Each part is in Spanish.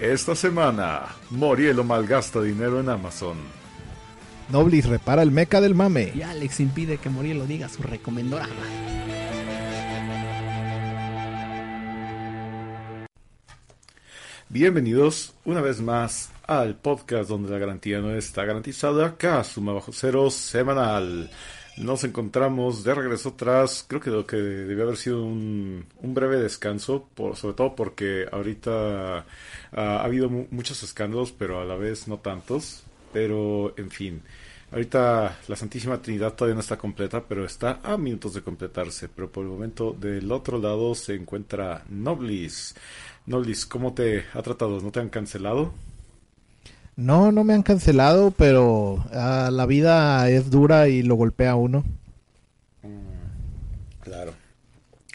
Esta semana, Morielo malgasta dinero en Amazon. Noblis repara el meca del mame. Y Alex impide que Morielo diga su recomendorama. Bienvenidos una vez más al podcast donde la garantía no está garantizada. Kazuma Bajo Cero semanal. Nos encontramos de regreso tras, creo que lo que debió haber sido un, breve descanso, por, sobre todo porque ahorita ah, ha habido mu- muchos escándalos, pero a la vez no tantos. Pero, en fin, ahorita la Santísima Trinidad todavía no está completa, pero está a minutos de completarse. Pero por el momento del otro lado se encuentra Noblis. Noblis, ¿cómo te ha tratado? ¿No te han cancelado? No, no me han cancelado, pero ah, la vida es dura y lo golpea a uno. Claro.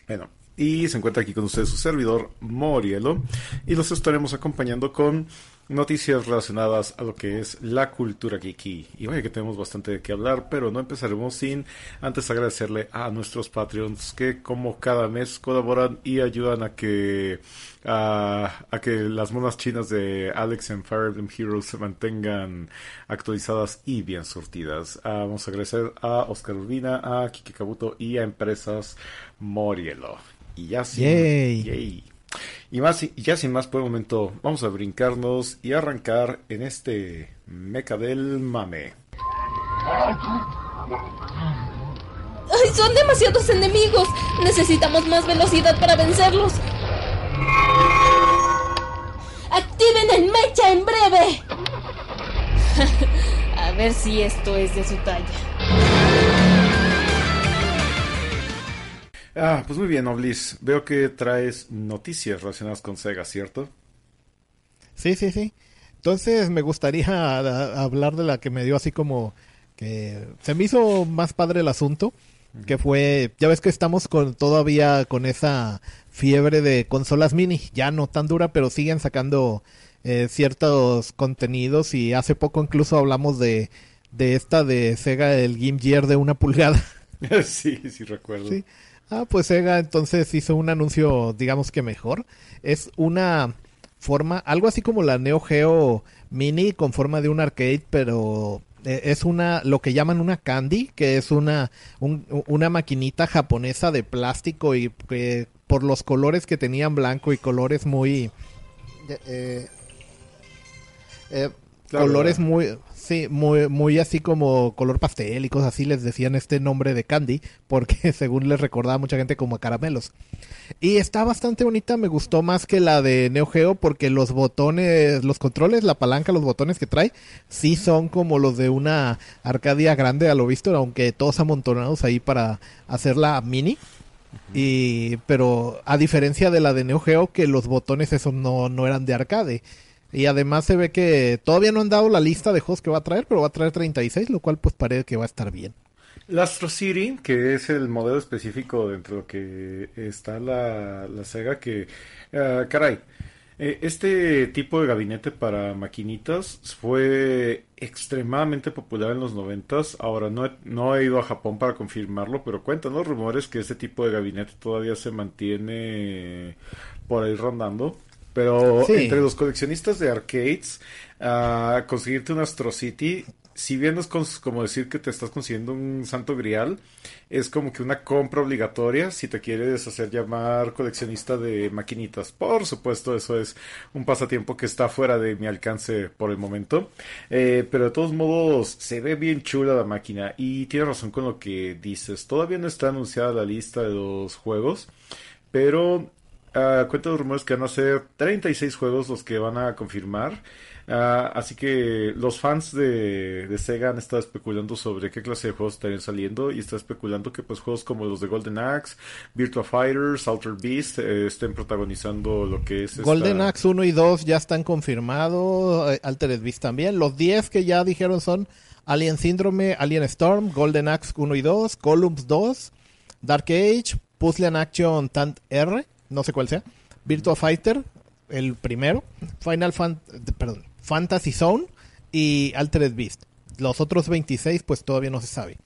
Bueno, y se encuentra aquí con ustedes su servidor Morielo y los estaremos acompañando con noticias relacionadas a lo que es la cultura geeky. Y vaya que tenemos bastante de qué hablar, pero no empezaremos sin antes agradecerle a nuestros Patreons que como cada mes colaboran y ayudan a que a, a que las monas chinas de Alex and Fire Emblem Heroes se mantengan actualizadas y bien surtidas. Ah, vamos a agradecer a Oscar Urbina, a Kike Kabuto y a Empresas Morielo. Y ya Yay. yay. Y más, ya sin más por el momento, vamos a brincarnos y arrancar en este meca del mame. ¡Ay, son demasiados enemigos! Necesitamos más velocidad para vencerlos. ¡Activen el mecha en breve! A ver si esto es de su talla. Ah, pues muy bien, Oblis. Veo que traes noticias relacionadas con Sega, ¿cierto? Sí, sí, sí. Entonces me gustaría hablar de la que me dio así como que se me hizo más padre el asunto, que fue, ya ves que estamos con todavía con esa fiebre de consolas mini, ya no tan dura, pero siguen sacando eh, ciertos contenidos y hace poco incluso hablamos de de esta de Sega el Game Gear de una pulgada. sí, sí recuerdo. Sí. Ah, pues Sega entonces hizo un anuncio, digamos que mejor. Es una forma, algo así como la Neo Geo Mini con forma de un arcade, pero eh, es una, lo que llaman una candy, que es una, un- una maquinita japonesa de plástico y que por los colores que tenían blanco y colores muy... eh, eh, Claro, colores ¿verdad? muy sí muy muy así como color pastel y cosas así les decían este nombre de candy porque según les recordaba mucha gente como a caramelos. Y está bastante bonita me gustó más que la de Neo Geo porque los botones los controles la palanca los botones que trae sí son como los de una Arcadia grande a lo visto aunque todos amontonados ahí para hacerla mini. Y pero a diferencia de la de Neo Geo que los botones esos no, no eran de arcade y además se ve que todavía no han dado la lista de juegos que va a traer, pero va a traer 36, lo cual pues parece que va a estar bien. El Astro City, que es el modelo específico dentro de lo que está la, la Sega, que, ah, caray, eh, este tipo de gabinete para maquinitas fue extremadamente popular en los noventas. Ahora no he, no he ido a Japón para confirmarlo, pero cuentan los rumores que este tipo de gabinete todavía se mantiene por ahí rondando. Pero Sí. entre los coleccionistas de arcades, ah, conseguirte un Astro City, si bien es como decir que te estás consiguiendo un santo grial, es como que una compra obligatoria si te quieres hacer llamar coleccionista de maquinitas. Por supuesto, eso es un pasatiempo que está fuera de mi alcance por el momento. Eh, pero de todos modos, se ve bien chula la máquina y tienes razón con lo que dices. Todavía no está anunciada la lista de los juegos, pero uh, cuenta de rumores que van a ser 36 juegos los que van a confirmar. Uh, así que los fans de, de, Sega han estado especulando sobre qué clase de juegos estarían saliendo y está especulando que pues juegos como los de Golden Axe, Virtua Fighters, Altered Beast eh, estén protagonizando lo que es Golden. Axe 1 y 2 ya están confirmados, eh, Altered Beast también. Los 10 que ya dijeron son Alien Syndrome, Alien Storm, Golden Axe 1 y 2, Columns 2, Dark Age, Puzzle and Action Tant R, no sé cuál sea, Virtua Fighter, el primero, Final Fan, perdón, Fantasy Zone y Altered Beast. Los otros 26 pues todavía no se sabe.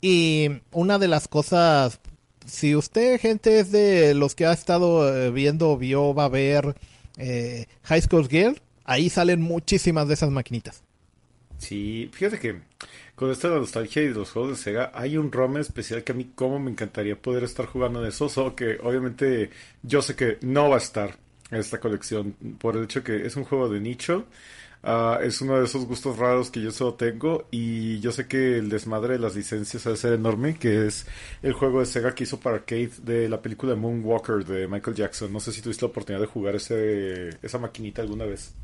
Y una de las cosas, si usted gente es de los que ha estado eh, viendo, vio, va a ver eh, High School Girl, ahí salen muchísimas de esas maquinitas. Sí, fíjate que con esta nostalgia y de los juegos de Sega hay un ROM especial que a mí como me encantaría poder estar jugando en eso, solo que obviamente yo sé que no va a estar esta colección por el hecho que es un juego de nicho. Uh, es uno de esos gustos raros que yo solo tengo y yo sé que el desmadre de las licencias ha de ser enorme, que es el juego de Sega que hizo para arcade de la película Moonwalker de Michael Jackson. No sé si tuviste la oportunidad de jugar ese, esa maquinita alguna vez.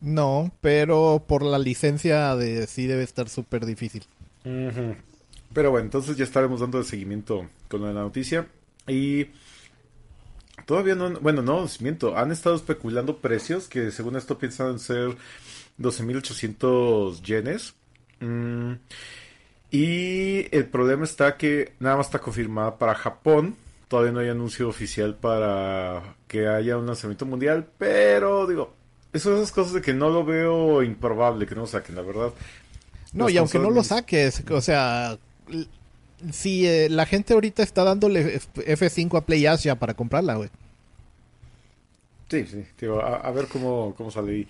No, pero por la licencia de sí debe estar súper difícil. Pero bueno, entonces ya estaremos dando el seguimiento con la noticia y... Todavía no, bueno, no, han estado especulando precios que según esto piensan ser 12.800 yenes. Mm, y el problema está que nada más está confirmada para Japón. Todavía no hay anuncio oficial para que haya un lanzamiento mundial, pero digo, eso esas cosas de que no lo veo improbable que no lo saquen, la verdad. No, y aunque no lo saques, o sea, si eh, la gente ahorita está dándole F5 a Play Asia para comprarla, güey. Sí, sí, tío, a, a, ver cómo, cómo sale.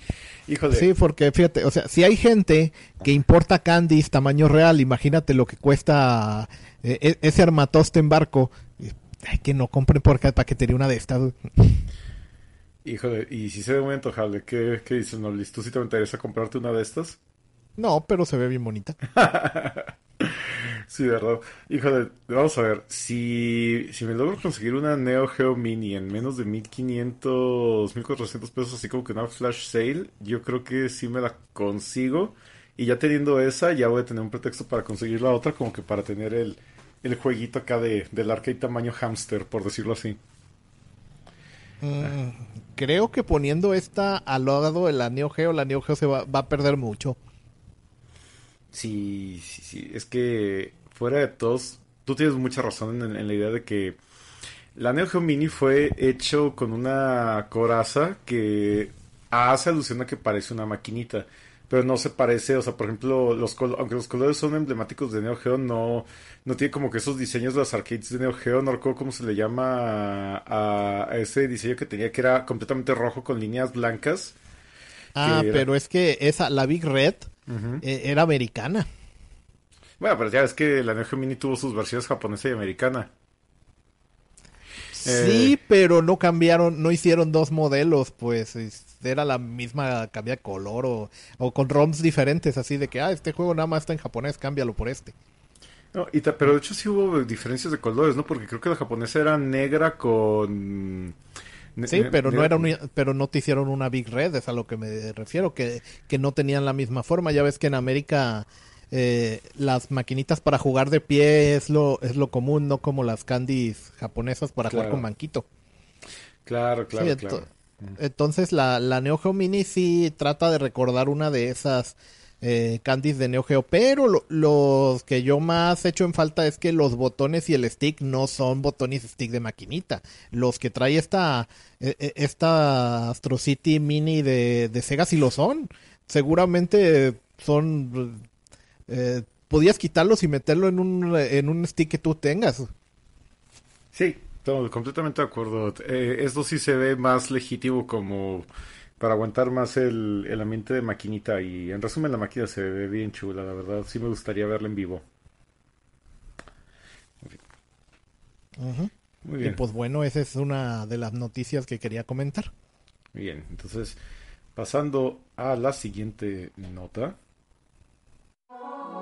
Híjole. Sí, porque fíjate, o sea, si hay gente que importa candies tamaño real, imagínate lo que cuesta eh, ese armatoste en barco. Ay, que no compren por acá paquetería una de estas. Híjole, y si se ve muy antojable, ¿qué, qué dices, Noblis? ¿Tú sí te interesa comprarte una de estas? No, pero se ve bien bonita. sí, verdad. Híjole, vamos a ver. Si, si me logro conseguir una Neo Geo Mini en menos de 1500, 1400 pesos, así como que una flash sale, yo creo que sí me la consigo. Y ya teniendo esa, ya voy a tener un pretexto para conseguir la otra, como que para tener el, el jueguito acá de, del arcade tamaño hamster, por decirlo así. Mm, creo que poniendo esta al lado de la Neo Geo, la Neo Geo se va, a perder mucho. Sí, sí, sí. Es que fuera de todos, tú tienes mucha razón en, en, la idea de que la Neo Geo Mini fue hecho con una coraza que hace alusión a que parece una maquinita, pero no se parece, o sea, por ejemplo, los aunque los colores son emblemáticos de Neo Geo, no, no tiene como que esos diseños de los arcades de Neo Geo, no recuerdo cómo se le llama a, a ese diseño que tenía que era completamente rojo con líneas blancas. Ah, pero es que esa, la Big Red, Uh -huh. Era americana. Bueno, pero ya es que la Neo Geo Mini tuvo sus versiones japonesa y americana. Sí, eh... pero no cambiaron, no hicieron dos modelos, pues era la misma, cambia de color o, o, con ROMs diferentes, así de que, ah, este juego nada más está en japonés, cámbialo por este. No, y pero de hecho sí hubo diferencias de colores, ¿no? Porque creo que la japonesa era negra con... Sí, pero no era un, pero no te hicieron una Big Red, es a lo que me refiero, que, que no tenían la misma forma. Ya ves que en América eh, las maquinitas para jugar de pie es lo, es lo común, no como las candies japonesas para claro. jugar con banquito. Claro, claro, sí, claro. Entonces la, la Neo Geo Mini sí trata de recordar una de esas eh, candies de Neo Geo, pero lo, los que yo más echo en falta es que los botones y el stick no son botones y stick de maquinita. Los que trae esta, esta Astro City Mini de, de Sega sí lo son. Seguramente son... Eh, podías quitarlos y meterlo en un, en un stick que tú tengas. Sí, Estamos completamente de acuerdo. Eh, esto sí se ve más legítimo como para aguantar más el, el, ambiente de maquinita y en resumen la máquina se ve bien chula, la verdad. Sí me gustaría verla en vivo. Uh -huh. Muy bien. Y pues bueno, esa es una de las noticias que quería comentar. Bien, entonces pasando a la siguiente nota.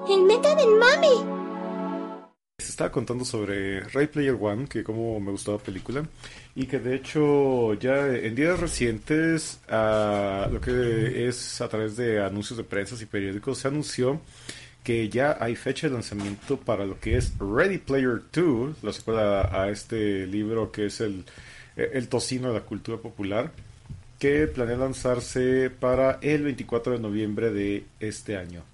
El meta del mami. Se estaba contando sobre Ray Player One, que como me gustó la película, y que de hecho ya en días recientes, a lo que es a través de anuncios de prensa y periódicos, se anunció que ya hay fecha de lanzamiento para lo que es Ready Player 2, la secuela a este libro que es el, el tocino de la cultura popular, que planea lanzarse para el 24 de noviembre de este año.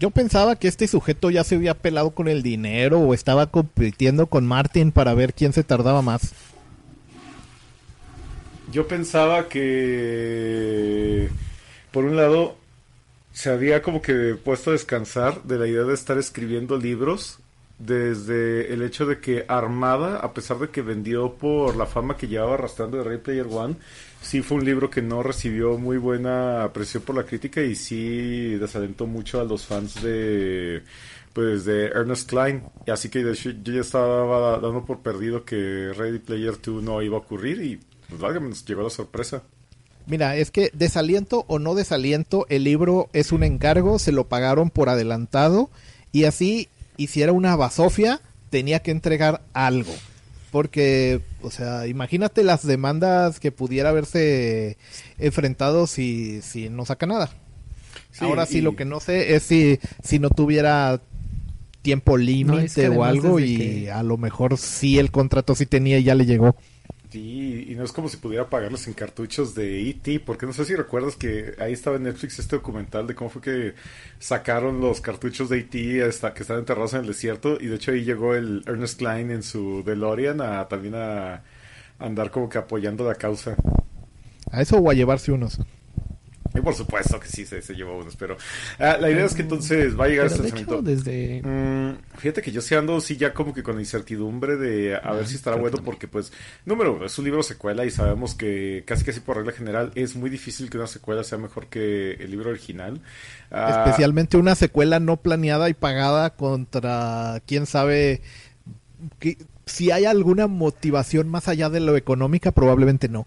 Yo pensaba que este sujeto ya se había pelado con el dinero o estaba compitiendo con Martin para ver quién se tardaba más. Yo pensaba que, por un lado, se había como que puesto a descansar de la idea de estar escribiendo libros desde el hecho de que Armada, a pesar de que vendió por la fama que llevaba arrastrando de Ray Player One, sí fue un libro que no recibió muy buena apreciación por la crítica y sí desalentó mucho a los fans de pues de Ernest Klein. Así que de hecho, yo ya estaba dando por perdido que Ready Player 2 no iba a ocurrir y pues válgame, nos llegó la sorpresa. Mira, es que desaliento o no desaliento, el libro es un encargo, se lo pagaron por adelantado y así hiciera una basofia, tenía que entregar algo. Porque, o sea, imagínate las demandas que pudiera haberse enfrentado si, si no saca nada. Sí, Ahora sí, y- lo que no sé es si, si no tuviera tiempo límite es que o algo y que- a lo mejor sí el contrato sí tenía y ya le llegó. Sí, y no es como si pudiera pagarlos en cartuchos de E.T., porque no sé si recuerdas que ahí estaba en Netflix este documental de cómo fue que sacaron los cartuchos de E.T. hasta que estaban enterrados en el desierto, y de hecho ahí llegó el Ernest Klein en su DeLorean a también a andar como que apoyando la causa. A eso o a llevarse unos. Y por supuesto que sí se, se llevó unos, pero ah, la idea es que entonces va a llegar este de lanzamiento. desde... Mm, fíjate que yo sí ando sí ya como que con la incertidumbre de a ver si estará bueno que porque pues número uno es un libro secuela y sabemos que casi casi por regla general es muy difícil que una secuela sea mejor que el libro original. Ah, Especialmente una secuela no planeada y pagada contra quién sabe que- si hay alguna motivación más allá de lo económica, probablemente no.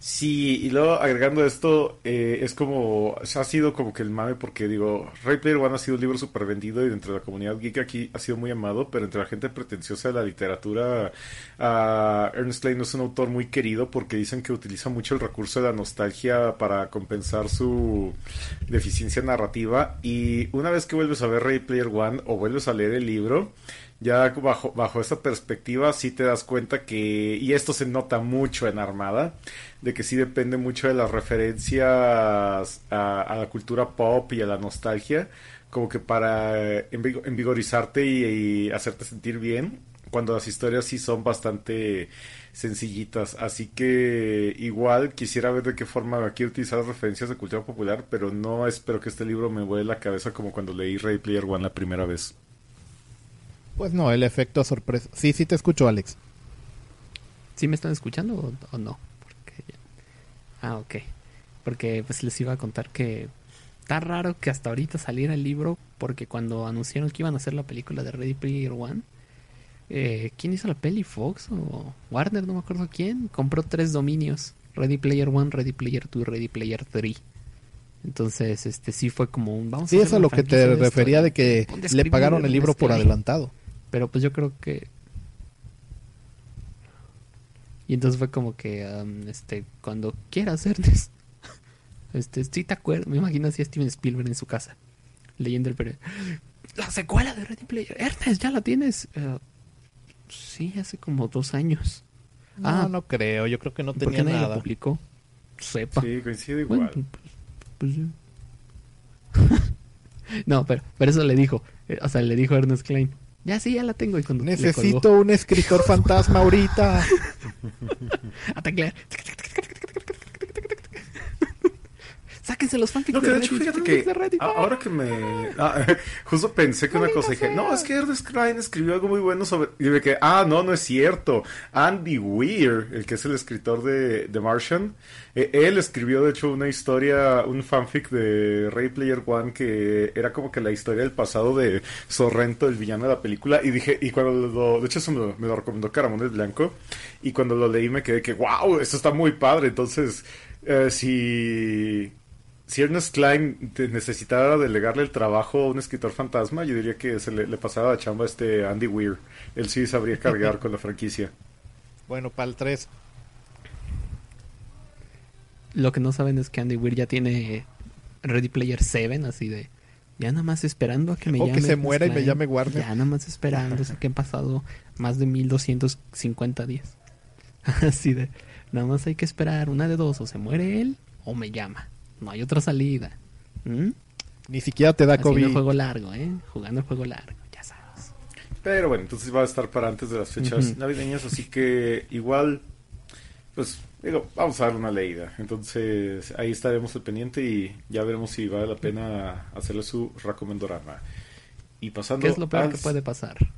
Sí, y luego agregando esto, eh, es como, ha sido como que el mame porque digo, Ray Player One ha sido un libro súper vendido y dentro de la comunidad geek aquí ha sido muy amado, pero entre la gente pretenciosa de la literatura, ah, Ernest Klein no es un autor muy querido porque dicen que utiliza mucho el recurso de la nostalgia para compensar su deficiencia narrativa y una vez que vuelves a ver Ray Player One o vuelves a leer el libro, ya bajo, bajo esa perspectiva sí te das cuenta que, y esto se nota mucho en Armada, de que sí depende mucho de las referencias a, la cultura pop y a la nostalgia, como que para envigo- envigorizarte y, y hacerte sentir bien, cuando las historias sí son bastante sencillitas. Así que igual quisiera ver de qué forma quiero utilizar referencias de cultura popular, pero no espero que este libro me vuele la cabeza como cuando leí Ready Player One la primera vez. Pues no, el efecto sorpresa. Sí, sí te escucho, Alex. ¿Sí me están escuchando o, o no? Porque ya- Ah, ok. Porque pues les iba a contar que está raro que hasta ahorita saliera el libro porque cuando anunciaron que iban a hacer la película de Ready Player One, eh, ¿quién hizo la peli? ¿Fox o Warner? No me acuerdo quién. Compró tres dominios. Ready Player One, Ready Player 2, Ready Player 3. Entonces, este sí fue como un... Vamos Sí, a eso hacer a lo que te esto, refería de que le pagaron el libro por adelantado. Pero pues yo creo que. Y entonces fue como que, este, cuando quieras, Ernest. Este, sí te acuerdas. Me imagino así a Steven Spielberg en su casa, leyendo el periódico. La secuela de Ready Player. Ernest, ¿ya la tienes? Eh, sí, hace como dos años. No, Ah, no creo. Yo creo que no ¿Por tenía nadie nada. lo publicó? Sepa. Sí, coincide igual. Bueno, pues, pues no, pero, pero eso le dijo. eh, O sea, le dijo Ernest Klein. Ya sí, ya la tengo. Y cuando Necesito un escritor fantasma ahorita. a teclear. Los fanfics No, que de hecho, Reddit, fíjate que ah. ahora que me... ah, justo pensé que una cosa dije, no, es que Ernest Klein escribió algo muy bueno sobre... Y me quedé, ah, no, no es cierto. Andy Weir, el que es el escritor de The Martian, eh, él escribió de hecho una historia, un fanfic de Ray Player One que era como que la historia del pasado de Sorrento, el villano de la película. Y dije, y cuando lo... De hecho, eso me lo, me lo recomendó Caramones Blanco. Y cuando lo leí me quedé que, wow, esto está muy padre. Entonces, eh, si si Ernest Klein necesitara delegarle el trabajo a un escritor fantasma, yo diría que se le, le pasaba la chamba a este Andy Weir. Él sí sabría cargar con la franquicia. Bueno, para el 3. Lo que no saben es que Andy Weir ya tiene Ready Player 7, así de. Ya nada más esperando a que me O que llame. se muera y me llame Warner. Ya nada más esperando. Sé que han pasado más de 1250 días. Así de. Nada más hay que esperar una de dos. O se muere él o me llama. No hay otra salida. ¿Mm? Ni siquiera te da el COVID. juego largo, ¿eh? Jugando el juego largo, ya sabes. Pero bueno, entonces va a estar para antes de las fechas navideñas, así que igual, pues, digo, vamos a dar una leída. Entonces ahí estaremos al pendiente y ya veremos si vale la pena hacerle su recomendorama. Y pasando ¿Qué es lo peor al- que puede pasar?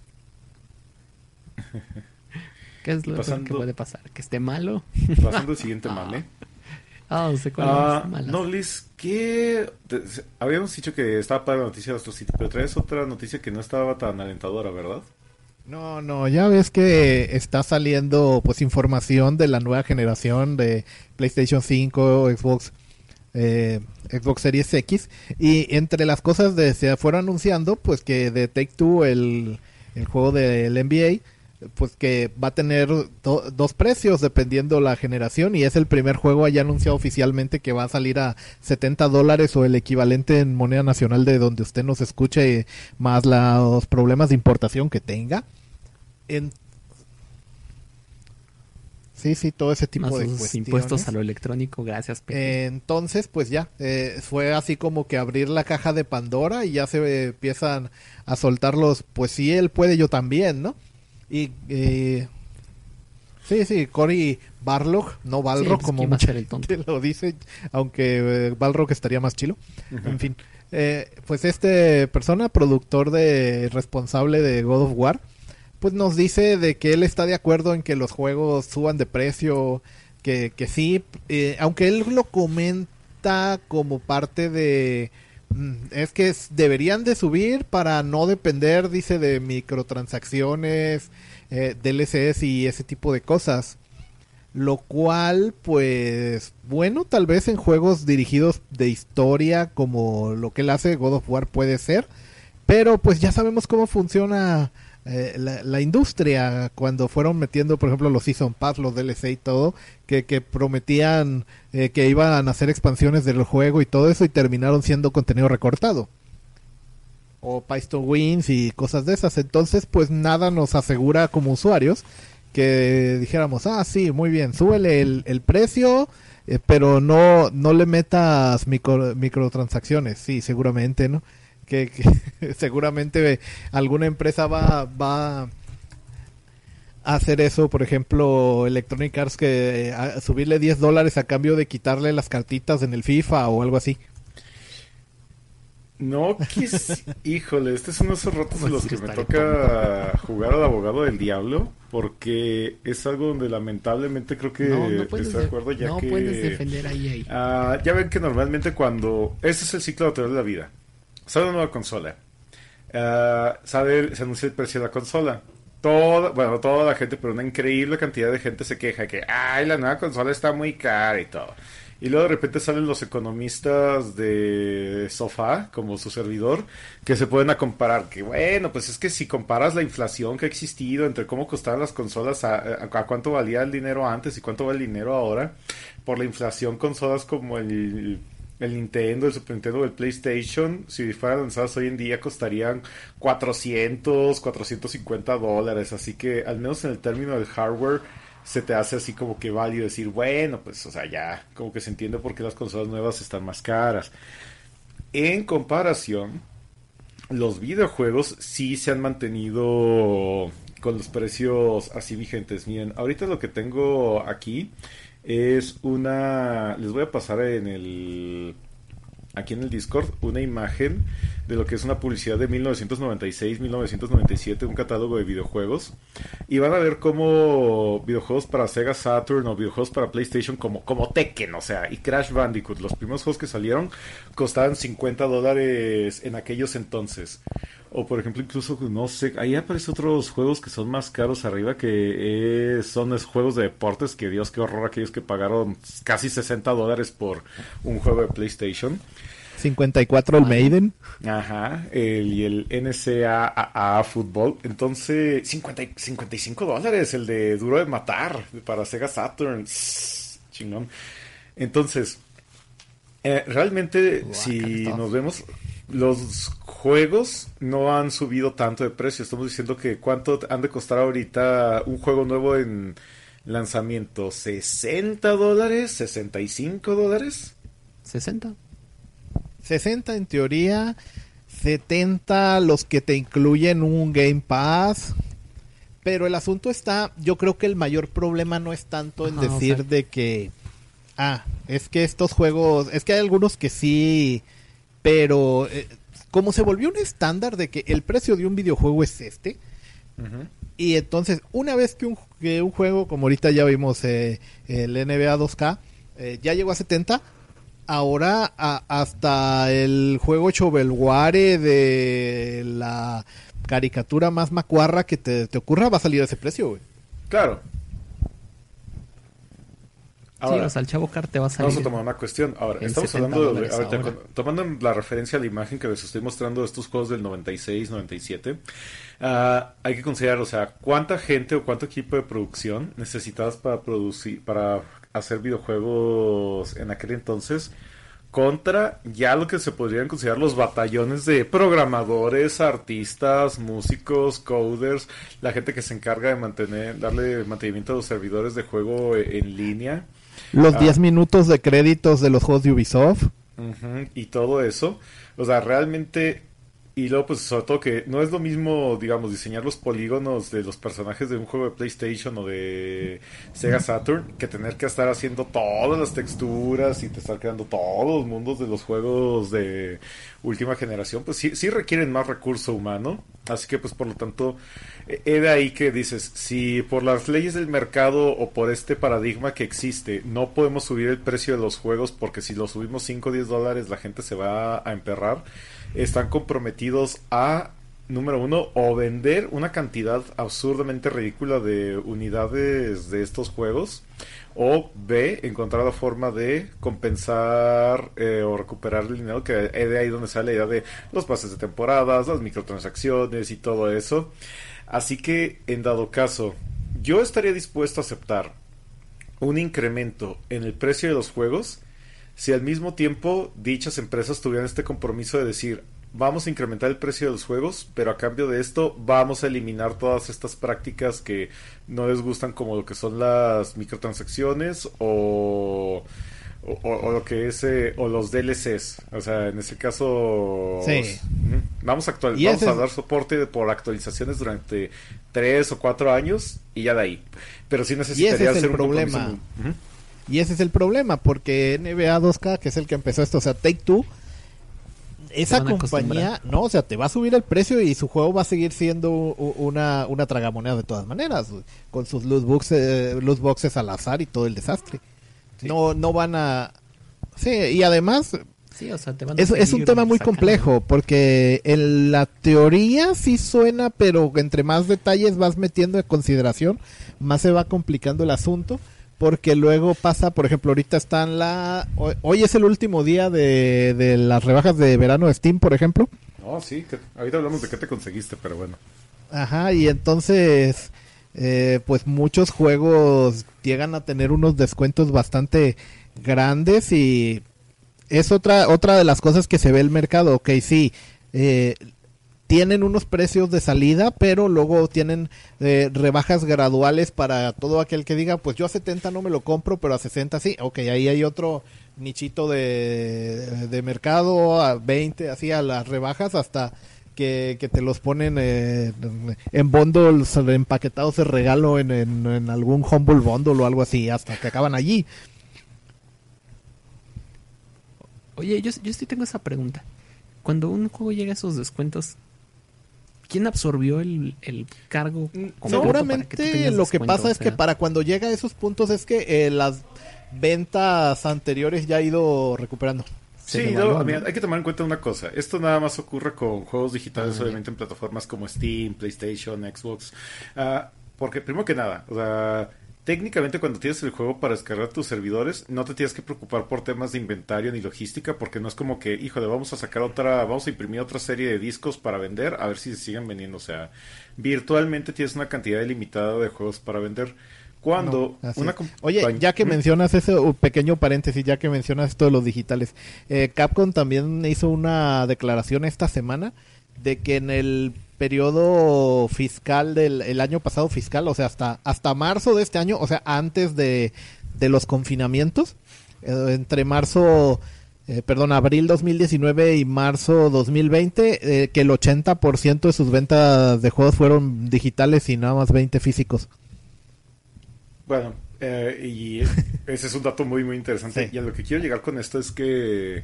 ¿Qué es lo peor que puede pasar? ¿Que esté malo? Pasando al siguiente mame. Ah, sé cuál Ah, es. mala. no, Liz, ¿qué? te- habíamos dicho que estaba para la noticia de Astro City, pero traes otra noticia que no estaba tan alentadora, ¿verdad? No, no, ya ves que está saliendo pues información de la nueva generación de PlayStation 5, Xbox, eh, Xbox Series X y entre las cosas de se fueron anunciando pues que de Take Two el, el juego del NBA pues que va a tener do- dos precios dependiendo la generación y es el primer juego ya anunciado oficialmente que va a salir a 70 dólares o el equivalente en moneda nacional de donde usted nos escuche más los problemas de importación que tenga. En... Sí, sí, todo ese tipo Más de cuestiones. impuestos a lo electrónico, gracias, Pepe. Entonces, pues ya, eh, fue así como que abrir la caja de Pandora y ya se eh, empiezan a soltar los, pues si él puede, yo también, ¿no? Y eh, sí, sí, Cory Barlog, no Balrog, pues, como ¿quién va a mucha gente lo dice, aunque eh, Balrog estaría más chilo. En fin, eh, pues este persona, productor de responsable de God of War, pues nos dice de que él está de acuerdo en que los juegos suban de precio, que, que sí, eh, aunque él lo comenta como parte de... mm, Es que deberían de subir para no depender, dice, de microtransacciones, eh, DLCs y ese tipo de cosas. Lo cual, pues, bueno, tal vez en juegos dirigidos de historia como lo que él hace, God of War puede ser. Pero pues ya sabemos cómo funciona eh, la, la industria cuando fueron metiendo, por ejemplo, los Season Pass, los DLC y todo, que, que prometían eh, que iban a hacer expansiones del juego y todo eso y terminaron siendo contenido recortado. O Python Wins y cosas de esas. Entonces, pues nada nos asegura como usuarios que dijéramos, ah, sí, muy bien, súbele el, el precio, eh, pero no, no le metas micro, microtransacciones. Sí, seguramente, ¿no? Que, que seguramente alguna empresa va, va a hacer eso, por ejemplo, Electronic Arts, que eh, a- subirle 10 dólares a cambio de quitarle las cartitas en el FIFA o algo así. No, que es- híjole, este es uno de esos ratos en Pues los que me estaría toca jugar al abogado del diablo, porque es algo donde lamentablemente creo que no, no puedes, de acuerdo ya no que... puedes defender a EA. Ah, ya ven que normalmente cuando... Ese es el ciclo natural de la vida. Sale una nueva consola. Ah, sale, se anuncia el precio de la consola. Toda, bueno, toda la gente, pero una increíble cantidad de gente se queja que, ay, la nueva consola está muy cara y todo. Y luego de repente salen los economistas de sofá, como su servidor, que se pueden a comparar. Que bueno, pues es que si comparas la inflación que ha existido entre cómo costaban las consolas, a- a cuánto valía el dinero antes y cuánto vale el dinero ahora, por la inflación, consolas como el, el Nintendo, el Super Nintendo, el PlayStation, si fueran lanzadas hoy en día, costarían 400, 450 dólares. Así que, al menos en el término del hardware, se te hace así como que válido decir, bueno, pues, o sea, ya, como que se entiende por qué las consolas nuevas están más caras. En comparación, los videojuegos sí se han mantenido con los precios así vigentes. Miren, ahorita lo que tengo aquí es una... Les voy a pasar en el... Aquí en el Discord una imagen de lo que es una publicidad de 1996-1997, un catálogo de videojuegos. Y van a ver cómo videojuegos para Sega Saturn o videojuegos para PlayStation como, como Tekken, o sea, y Crash Bandicoot, los primeros juegos que salieron costaban 50 dólares en aquellos entonces. O por ejemplo, incluso, no sé, ahí aparecen otros juegos que son más caros arriba, que eh, son juegos de deportes, que Dios, qué horror aquellos que pagaron casi 60 dólares por un juego de PlayStation. 54 el Maiden. Ajá, el, y el NCAA Fútbol. Entonces, 50, 55 dólares el de Duro de Matar para Sega Saturn. Chingón. Entonces, eh, realmente, si nos vemos, los juegos no han subido tanto de precio. Estamos diciendo que cuánto han de costar ahorita un juego nuevo en lanzamiento. ¿60 dólares? ¿65 dólares? 60. 60 en teoría, 70 los que te incluyen un Game Pass. Pero el asunto está, yo creo que el mayor problema no es tanto en Ajá, o decir sea- de que, ah, es que estos juegos, es que hay algunos que sí, pero eh, como se volvió un estándar de que el precio de un videojuego es este, y entonces, una vez que un, que un juego, como ahorita ya vimos eh, el NBA 2K, eh, ya llegó a 70, ahora a- hasta el juego Chovelware de la caricatura más macuarra que te, te ocurra va a salir a ese precio, güey. Claro. Sí, o sea, el Chavo Car te va a salir. Vamos a tomar una cuestión. Ahora, estamos 70 hablando de, dólares ahorita, ahora. con- tomando la referencia a la imagen que les estoy mostrando de estos juegos del 96, 97, ah, hay que considerar, o sea, cuánta gente o cuánto equipo de producción necesitabas para producir, para hacer videojuegos en aquel entonces contra ya lo que se podrían considerar los batallones de programadores, artistas, músicos, coders, la gente que se encarga de mantener, darle mantenimiento a los servidores de juego eh, en línea. Los Ah. 10 minutos de créditos de los juegos de Ubisoft. Y todo eso. O sea, realmente. Y luego, pues, sobre todo que no es lo mismo, digamos, diseñar los polígonos de los personajes de un juego de PlayStation o de Sega Saturn que tener que estar haciendo todas las texturas y te estar creando todos los mundos de los juegos de última generación. Pues sí, sí requieren más recurso humano. Así que, pues, por lo tanto, he de ahí que dices, si por las leyes del mercado o por este paradigma que existe no podemos subir el precio de los juegos porque si lo subimos 5 o 10 dólares la gente se va a emperrar, están comprometidos a, número uno, o vender una cantidad absurdamente ridícula de unidades de estos juegos, o B, encontrar la forma de compensar eh, o recuperar el dinero, que es de ahí donde sale la idea de los pases de temporadas, las microtransacciones y todo eso. Así que, en dado caso, yo estaría dispuesto a aceptar un incremento en el precio de los juegos si al mismo tiempo dichas empresas tuvieran este compromiso de decir vamos a incrementar el precio de los juegos, pero a cambio de esto vamos a eliminar todas estas prácticas que no les gustan como lo que son las microtransacciones o o, lo que es eh, o los DLCs, o sea, en ese caso Sí. Vamos a actual- vamos a dar soporte por actualizaciones durante tres o cuatro años y ya de ahí. Pero sí necesitaría es el hacer un compromiso problema. Ujú. Y ese es el problema, porque NBA 2K, que es el que empezó esto, o sea, Take Two, esa compañía, no, o sea, te va a subir el precio y su juego va a seguir siendo una, una tragamoneda de todas maneras, con sus loot, boxes, loot boxes al azar y todo el desastre. No, no van a... Sí, y además Sí, o sea, te van a es, es un tema muy sacando. complejo, porque en la teoría sí suena, pero entre más detalles vas metiendo en consideración, más se va complicando el asunto, porque luego pasa, por ejemplo, ahorita están la... Hoy, hoy es el último día de, de las rebajas de verano de Steam, por ejemplo. No, sí, que- ahorita hablamos de qué te conseguiste, pero bueno. Ajá, y entonces, eh, pues muchos juegos llegan a tener unos descuentos bastante grandes y es otra, otra de las cosas que se ve el mercado. Ok, sí, eh, tienen unos precios de salida, pero luego tienen eh, rebajas graduales para todo aquel que diga, pues yo a 70 no me lo compro, pero a 60 sí. Ok, ahí hay otro nichito de, de mercado a 20, así a las rebajas hasta que, que te los ponen eh, en bundles empaquetados de regalo en, en, en algún Humble Bundle o algo así, hasta que acaban allí. Oye, yo, yo sí tengo esa pregunta. Cuando un juego llega a esos descuentos, ¿quién absorbió el, el cargo? que tú Seguramente lo que pasa O es que para cuando llega a esos puntos es que eh, las ventas anteriores ya ha ido recuperando. Sí, hay que tomar en cuenta una cosa. Esto nada más ocurre con juegos digitales, Ah, obviamente en plataformas como Steam, PlayStation, Xbox. Ah, porque, primero que nada, o sea, técnicamente cuando tienes el juego para descargar tus servidores, no te tienes que preocupar por temas de inventario ni logística, porque no es como que, híjole, vamos a sacar otra, vamos a imprimir otra serie de discos para vender, a ver si se siguen vendiendo. O sea, virtualmente tienes una cantidad ilimitada de juegos para vender. Cuando No, una Oye, ya que mencionas ese uh, pequeño paréntesis, ya que mencionas esto de los digitales, eh, Capcom también hizo una declaración esta semana de que en el periodo fiscal del el año pasado fiscal, o sea, hasta, hasta marzo de este año, o sea, antes de, de los confinamientos, eh, entre marzo, eh, perdón, abril 2019 y marzo 2020, eh, que el 80% de sus ventas de juegos fueron digitales y nada más 20 físicos. Bueno, eh, y ese es un dato muy, muy interesante. Sí. Y a lo que quiero llegar con esto es que eh,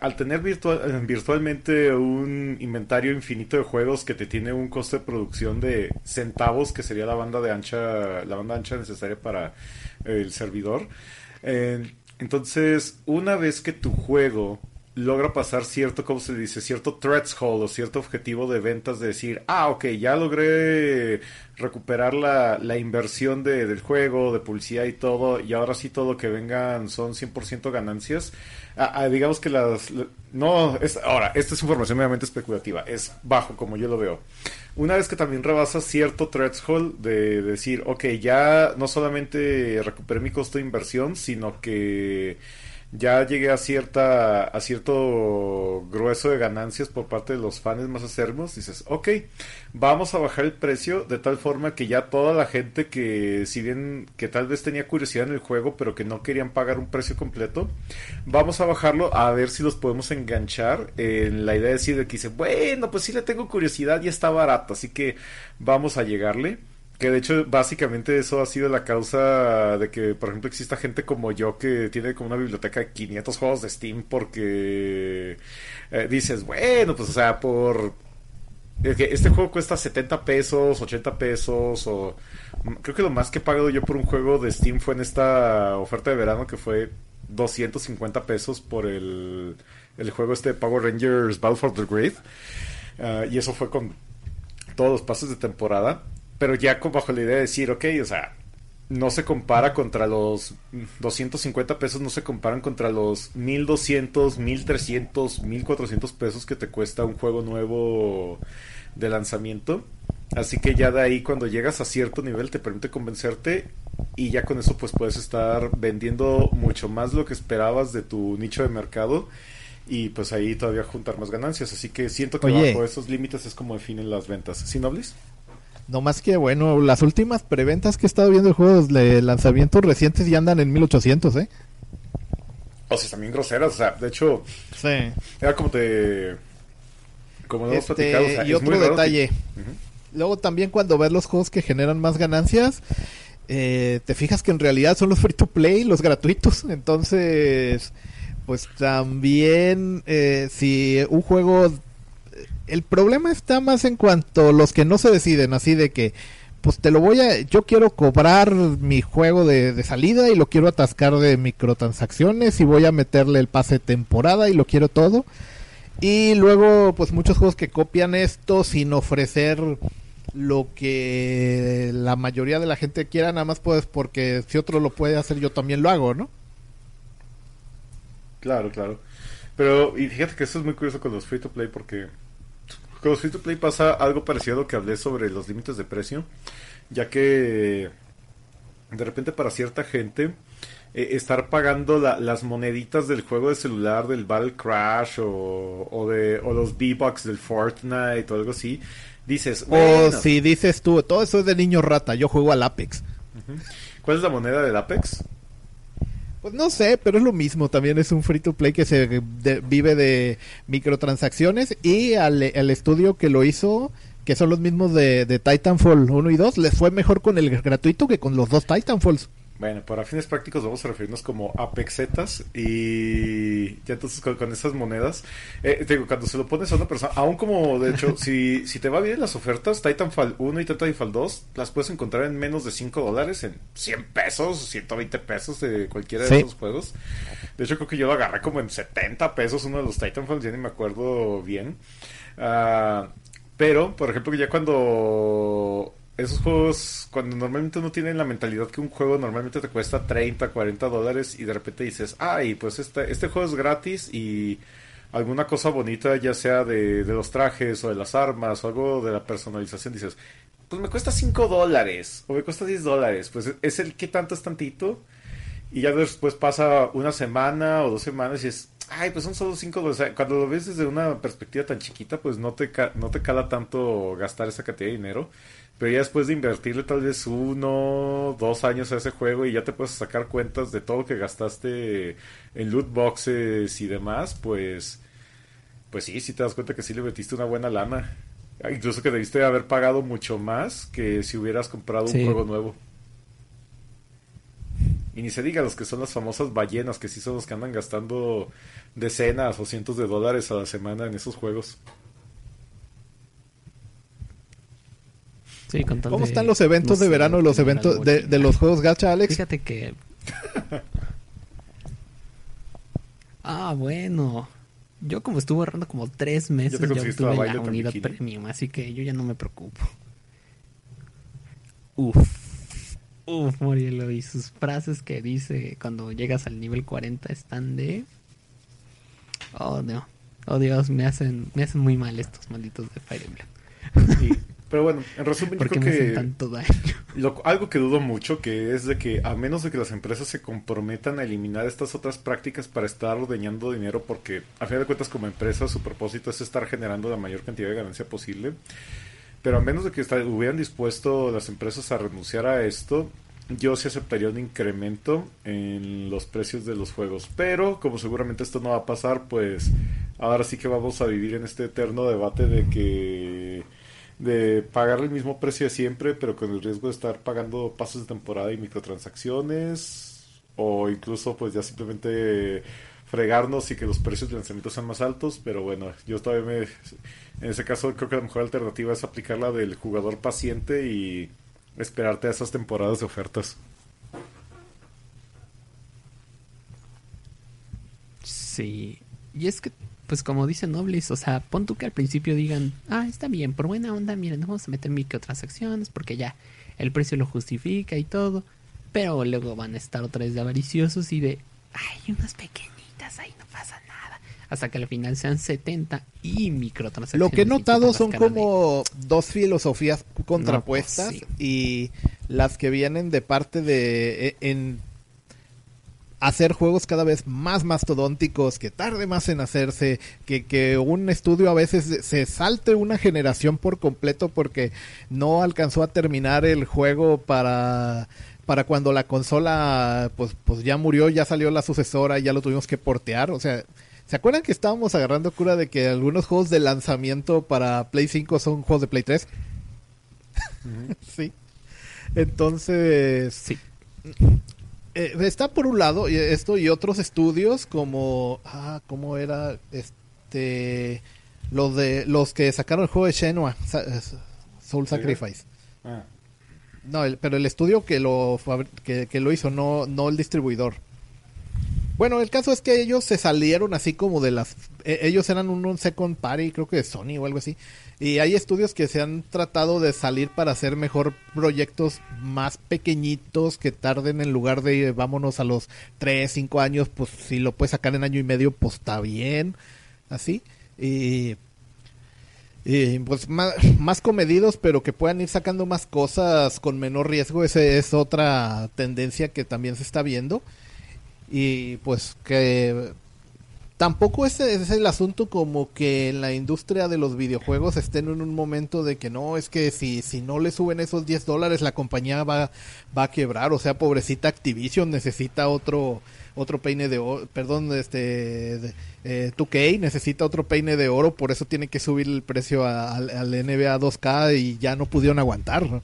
al tener virtual- eh, virtualmente un inventario infinito de juegos que te tiene un coste de producción de centavos, que sería la banda de ancha, la banda ancha necesaria para el servidor, eh, entonces una vez que tu juego logra pasar cierto, ¿cómo se dice? Cierto threshold o cierto objetivo de ventas de decir, ah, ok, ya logré recuperar la, la inversión de- del juego, de publicidad y todo, y ahora sí todo que vengan son 100% ganancias. Ah, ah, digamos que las... la- no, es, ahora, esta es información meramente especulativa, es bajo como yo lo veo. Una vez que también rebasas cierto threshold de decir, ok, ya no solamente recuperé mi costo de inversión, sino que ya llegué a cierta a cierto grueso de ganancias por parte de los fans más acérrimos dices ok vamos a bajar el precio de tal forma que ya toda la gente que si bien que tal vez tenía curiosidad en el juego pero que no querían pagar un precio completo vamos a bajarlo a ver si los podemos enganchar en la idea de decir de que dice bueno pues sí le tengo curiosidad y está barato así que vamos a llegarle que de hecho, básicamente eso ha sido la causa de que, por ejemplo, exista gente como yo que tiene como una biblioteca de 500 juegos de Steam porque eh, dices, bueno, pues o sea, por... Este juego cuesta 70 pesos, 80 pesos, o mm, creo que lo más que he pagado yo por un juego de Steam fue en esta oferta de verano que fue 250 pesos por el, el juego este de Power Rangers Battle for the Grid. Ah, y eso fue con todos los pasos de temporada, pero ya con bajo la idea de decir, ok, o sea, no se compara contra los 250 pesos, no se comparan contra los 1200, 1300, 1400 pesos que te cuesta un juego nuevo de lanzamiento. Así que ya de ahí cuando llegas a cierto nivel te permite convencerte y ya con eso pues puedes estar vendiendo mucho más lo que esperabas de tu nicho de mercado y pues ahí todavía juntar más ganancias. Así que siento que Oye. bajo esos límites es como definen las ventas. ¿Sí, Nobles? No más que, bueno, las últimas preventas que he estado viendo de juegos de lanzamientos recientes ya andan en 1800, ¿eh? O sea, también groseras. O sea, de hecho, Sí. era como te... Como hemos Este, platicado, o sea, y es otro detalle. que-. Luego también cuando ves los juegos que generan más ganancias, eh, te fijas que en realidad son los free to play, los gratuitos. Entonces, pues también eh, si un juego... El problema está más en cuanto a los que no se deciden, así de que, pues te lo voy a... Yo quiero cobrar mi juego de, de salida y lo quiero atascar de microtransacciones y voy a meterle el pase temporada y lo quiero todo. Y luego, pues muchos juegos que copian esto sin ofrecer lo que la mayoría de la gente quiera, nada más pues porque si otro lo puede hacer, yo también lo hago, ¿no? Claro, claro. Pero, y fíjate que eso es muy curioso con los free to play porque con los free to play pasa algo parecido a lo que hablé sobre los límites de precio, ya que de repente para cierta gente eh, estar pagando la- las moneditas del juego de celular del Battle Crash o, o de o los V-Bucks del Fortnite o algo así, dices, O si dices tú, todo eso es de niño rata, yo juego al Apex. ¿cuál es la moneda del Apex? Pues no sé, pero es lo mismo, también es un free to play que se de- vive de microtransacciones y al, estudio que lo hizo, que son los mismos de, de Titanfall 1 y 2, les fue mejor con el gratuito que con los dos Titanfalls. Bueno, para fines prácticos vamos a referirnos como apexetas y ya entonces con, con esas monedas, eh, te digo, cuando se lo pones a una persona, aún como de hecho, si, si te va bien las ofertas, Titanfall 1 y Titanfall 2 las puedes encontrar en menos de 5 dólares, en 100 pesos, 120 pesos de cualquiera de Sí. esos juegos. De hecho, creo que yo lo agarré como en 70 pesos uno de los Titanfall, ya ni me acuerdo bien. Ah, pero, por ejemplo, ya cuando esos juegos, cuando normalmente no tienen la mentalidad que un juego normalmente te cuesta 30, 40 dólares y de repente dices, ay, pues este, este juego es gratis y alguna cosa bonita, ya sea de, de los trajes o de las armas o algo de la personalización, dices, pues me cuesta 5 dólares o me cuesta 10 dólares, pues es el que tanto es tantito. Y ya después pasa una semana o dos semanas y es, ay, pues son solo 5 dólares. Cuando lo ves desde una perspectiva tan chiquita, pues no te, no te cala tanto gastar esa cantidad de dinero. Pero ya después de invertirle tal vez uno, dos años a ese juego y ya te puedes sacar cuentas de todo lo que gastaste en loot boxes y demás, pues, pues sí, sí te das cuenta que sí le metiste una buena lana. Incluso que debiste haber pagado mucho más que si hubieras comprado Sí. un juego nuevo. Y ni se diga los que son las famosas ballenas, que sí son los que andan gastando decenas o cientos de dólares a la semana en esos juegos. Sí, con tal ¿Cómo de- están los eventos no de sé, verano, los eventos de, de los juegos gacha, Alex? Fíjate que. Ah, bueno. Yo como estuve ahorrando como tres meses, Ya la obtuve la Violet unidad premium, así que yo ya no me preocupo. Uf. Uf, Morielo, y sus frases que dice cuando llegas al nivel 40 están de... Oh, no. Oh, Dios, me hacen, me hacen muy mal estos malditos de Fire Emblem. Sí. Pero bueno, en resumen, yo ¿Por qué creo me que tanto daño? lo- algo que dudo mucho que es de que a menos de que las empresas se comprometan a eliminar estas otras prácticas para estar ordeñando dinero, porque a fin de cuentas como empresa su propósito es estar generando la mayor cantidad de ganancia posible. Pero a menos de que hubieran dispuesto las empresas a renunciar a esto, yo sí aceptaría un incremento en los precios de los juegos. Pero como seguramente esto no va a pasar, pues ahora sí que vamos a vivir en este eterno debate de que de pagar el mismo precio de siempre, pero con el riesgo de estar pagando pasos de temporada y microtransacciones, o incluso pues ya simplemente fregarnos y que los precios de lanzamiento sean más altos, pero bueno, yo todavía me... En ese caso creo que la mejor alternativa es aplicar la del jugador paciente y esperarte a esas temporadas de ofertas. Sí. Y es que, pues como dice Noblis, o sea, pon tú que al principio digan, ah, está bien, por buena onda, miren, no vamos a meter microtransacciones porque ya el precio lo justifica y todo. Pero luego van a estar otra vez de avariciosos y de, ay, unas pequeñitas, ahí no pasa nada. Hasta que al final sean 70 y microtransacciones. Lo que he notado son de- como dos filosofías contrapuestas pues, y las que vienen de parte de e- en hacer juegos cada vez más mastodónticos, que tarde más en hacerse, que, que un estudio a veces se salte una generación por completo porque no alcanzó a terminar el juego para para cuando la consola pues pues ya murió, ya salió la sucesora, ya lo tuvimos que portear, o sea, ¿Se acuerdan que estábamos agarrando cura de que algunos juegos de lanzamiento para Play 5 son juegos de Play 3? sí. Entonces, Sí. Eh, está por un lado esto y otros estudios como ah, ¿cómo era este los de los que sacaron el juego de Shenmue, Sa- eh, Soul Sacrifice. Ah, No, el- pero el estudio que lo que, que lo hizo, no, no el distribuidor. Bueno, el caso es que ellos se salieron así como de las... eh, ellos eran un, un second party, creo que de Sony o algo así. Y hay estudios que se han tratado de salir para hacer mejor proyectos más pequeñitos que tarden en lugar de eh, vámonos a los 3, 5 años, pues si lo puedes sacar en año y medio, pues está bien. Así. Y pues más, más comedidos, pero que puedan ir sacando más cosas con menor riesgo. Esa es otra tendencia que también se está viendo. Y pues que tampoco ese es el asunto como que en la industria de los videojuegos estén en un momento de que no, es que si, si no le suben esos 10 dólares la compañía va, va a quebrar. O sea, pobrecita Activision necesita otro otro peine de oro, perdón, este eh, 2K necesita otro peine de oro, por eso tiene que subir el precio a- al, NBA 2K y ya no pudieron aguantar.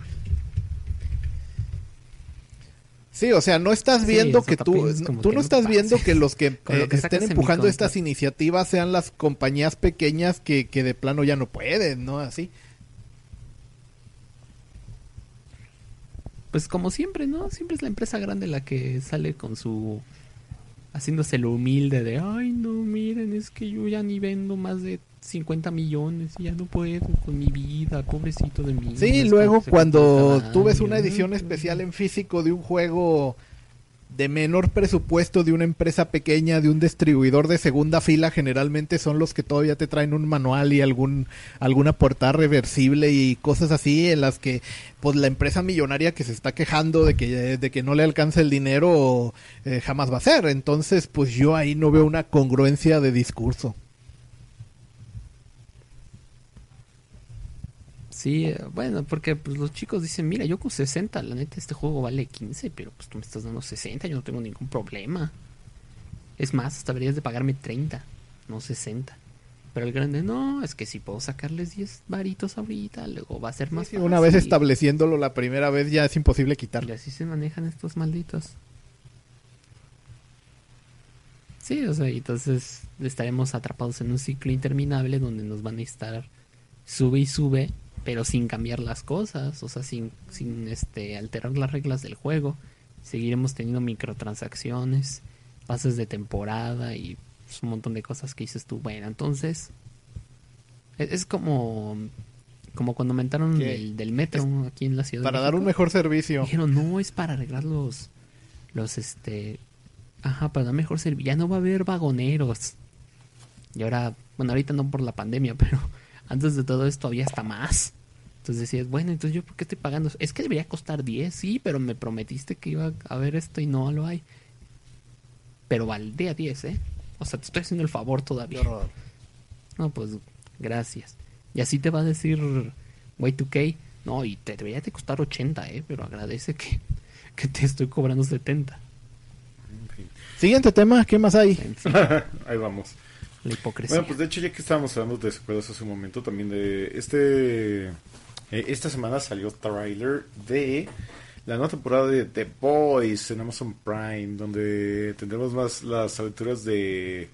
Sí, o sea, no estás viendo que tú, como tú no no estás viendo que los que, lo eh, que estén empujando estas iniciativas sean las compañías pequeñas que, que de plano ya no pueden, ¿no? Así. Pues como siempre, ¿no? Siempre es la empresa grande la que sale con su... haciéndose lo humilde de, ay, no, miren, es que yo ya ni vendo más de 50 millones y ya no puedo con mi vida, pobrecito de mí. Sí, luego cuando tú ves una edición especial en físico de un juego de menor presupuesto de una empresa pequeña, de un distribuidor de segunda fila, generalmente son los que todavía te traen un manual y algún alguna portada reversible y cosas así en las que pues la empresa millonaria que se está quejando de que de que no le alcanza el dinero eh, jamás va a ser. Entonces, pues yo ahí no veo una congruencia de discurso. Sí, eh, bueno, porque pues, los chicos dicen, mira, yo con 60, la neta, este juego vale 15, pero pues tú me estás dando 60, yo no tengo ningún problema. Es más, hasta deberías de pagarme 30, no 60. Pero el grande, no, es que si puedo sacarles 10 varitos ahorita, luego va a ser más Sí, una vez fácil". estableciéndolo la primera vez ya es imposible Y quitarlo. así se manejan estos malditos. Sí, o sea, y entonces estaremos atrapados en un ciclo interminable donde nos van a estar sube y sube, pero sin cambiar las cosas, o sea, sin, sin este alterar las reglas del juego. Seguiremos teniendo microtransacciones, pases de temporada y pues, un montón de cosas que dices tú. Bueno, entonces es, es como como cuando aumentaron ¿Qué? el del metro aquí en la ciudad. de Para dar un mejor servicio. Dijeron, no, es para arreglar los, los, este, ajá, para dar mejor servicio. Ya no va a haber vagoneros. Y ahora, bueno, ahorita no por la pandemia, pero antes de todo esto había hasta más. Entonces decías, bueno, entonces yo por qué estoy pagando? Es que debería costar 10, sí, pero me prometiste que iba a haber esto y no lo hay. Pero valdría 10, ¿eh? O sea, te estoy haciendo el favor todavía. No, pues gracias. Y así te va a decir Y2K, no, y te debería de costar 80, ¿eh? Pero agradece que, que te estoy cobrando 70. En fin. Siguiente tema, ¿qué más hay? En fin, Ahí vamos. Bueno, pues de hecho, ya que estábamos hablando de secuelas hace un momento, también de este. eh, esta semana salió trailer de la nueva temporada de The Boys en Amazon Prime, donde tendremos más las aventuras de,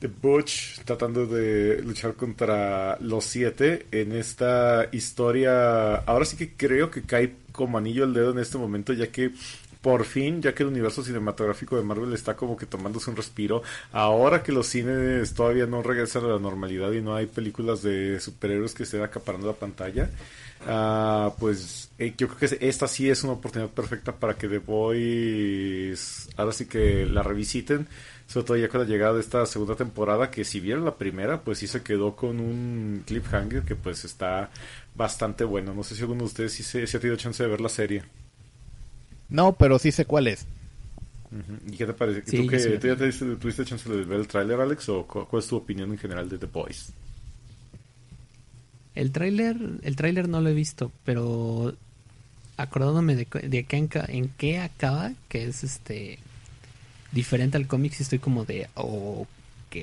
de Butch tratando de luchar contra los siete en esta historia. Ahora sí que creo que cae como anillo al dedo en este momento, ya que por fin, ya que el universo cinematográfico de Marvel está como que tomándose un respiro, ahora que los cines todavía no regresan a la normalidad y no hay películas de superhéroes que estén acaparando la pantalla, ah, pues eh, yo creo que esta sí es una oportunidad perfecta para que The Boys ahora sí que la revisiten, sobre todo ya con la llegada de esta segunda temporada, que si vieron la primera, pues sí se quedó con un cliffhanger que pues está bastante bueno. No sé si alguno de ustedes sí se, ha tenido chance de ver la serie. No, pero sí sé cuál es. ¿Y qué te parece? Sí, ¿Tú, yo que, sí ¿tú ya te diste- tuviste chance de ver el tráiler, Alex? ¿O cu- cuál es tu opinión en general de The Boys? El tráiler, el tráiler no lo he visto, pero acordándome de, de qué en qué acaba, que es este diferente al cómic, sí estoy como de, ok,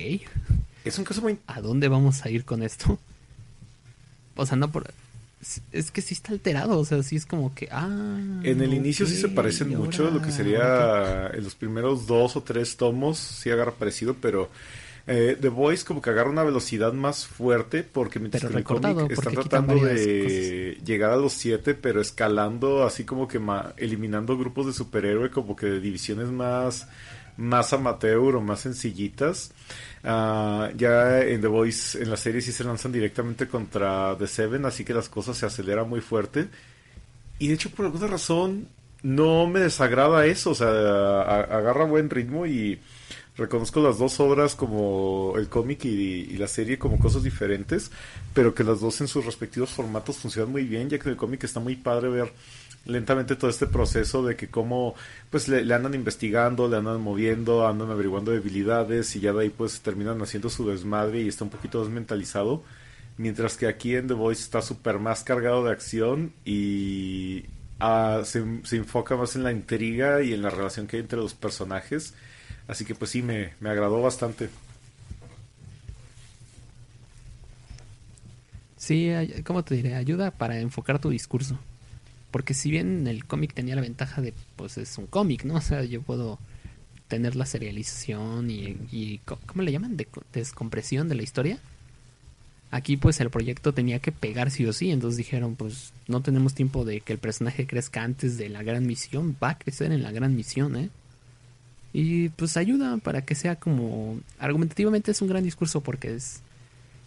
Es un caso muy... ¿a dónde vamos a ir con esto? O sea, no por... es- que sí está alterado, o sea, sí es como que, ah... En el inicio sí se parecen mucho, lo que sería en los primeros dos o tres tomos, sí agarra parecido, pero eh, The Voice como que agarra una velocidad más fuerte porque mientras Pero que en el están tratando de llegar a los siete, pero escalando así como que ma- eliminando grupos de superhéroe como que de divisiones más más amateur o más sencillitas. Ah, ya en The Voice, en la serie sí se lanzan directamente contra The Seven, así que las cosas se aceleran muy fuerte. Y de hecho, por alguna razón, no me desagrada eso. O sea, agarra buen ritmo y reconozco las dos obras como el cómic y, y la serie como cosas diferentes, pero que las dos en sus respectivos formatos funcionan muy bien, ya que en el cómic está muy padre ver lentamente todo este proceso de que cómo pues le, andan investigando, le andan moviendo, andan averiguando debilidades y ya de ahí pues terminan haciendo su desmadre y está un poquito desmentalizado. Mientras que aquí en The Voice está súper más cargado de acción y ah, se, se enfoca más en la intriga y en la relación que hay entre los personajes. Así que pues sí, me, me agradó bastante. Sí, ¿cómo te diré? Ayuda para enfocar tu discurso. Porque si bien el cómic tenía la ventaja de, pues es un cómic, ¿no? O sea, yo puedo tener la serialización y, y ¿cómo le llaman? De, descompresión de la historia. Aquí pues el proyecto tenía que pegar sí o sí, entonces dijeron pues no tenemos tiempo de que el personaje crezca antes de la gran misión, va a crecer en la gran misión, ¿eh? Y pues ayuda para que sea como argumentativamente es un gran discurso porque es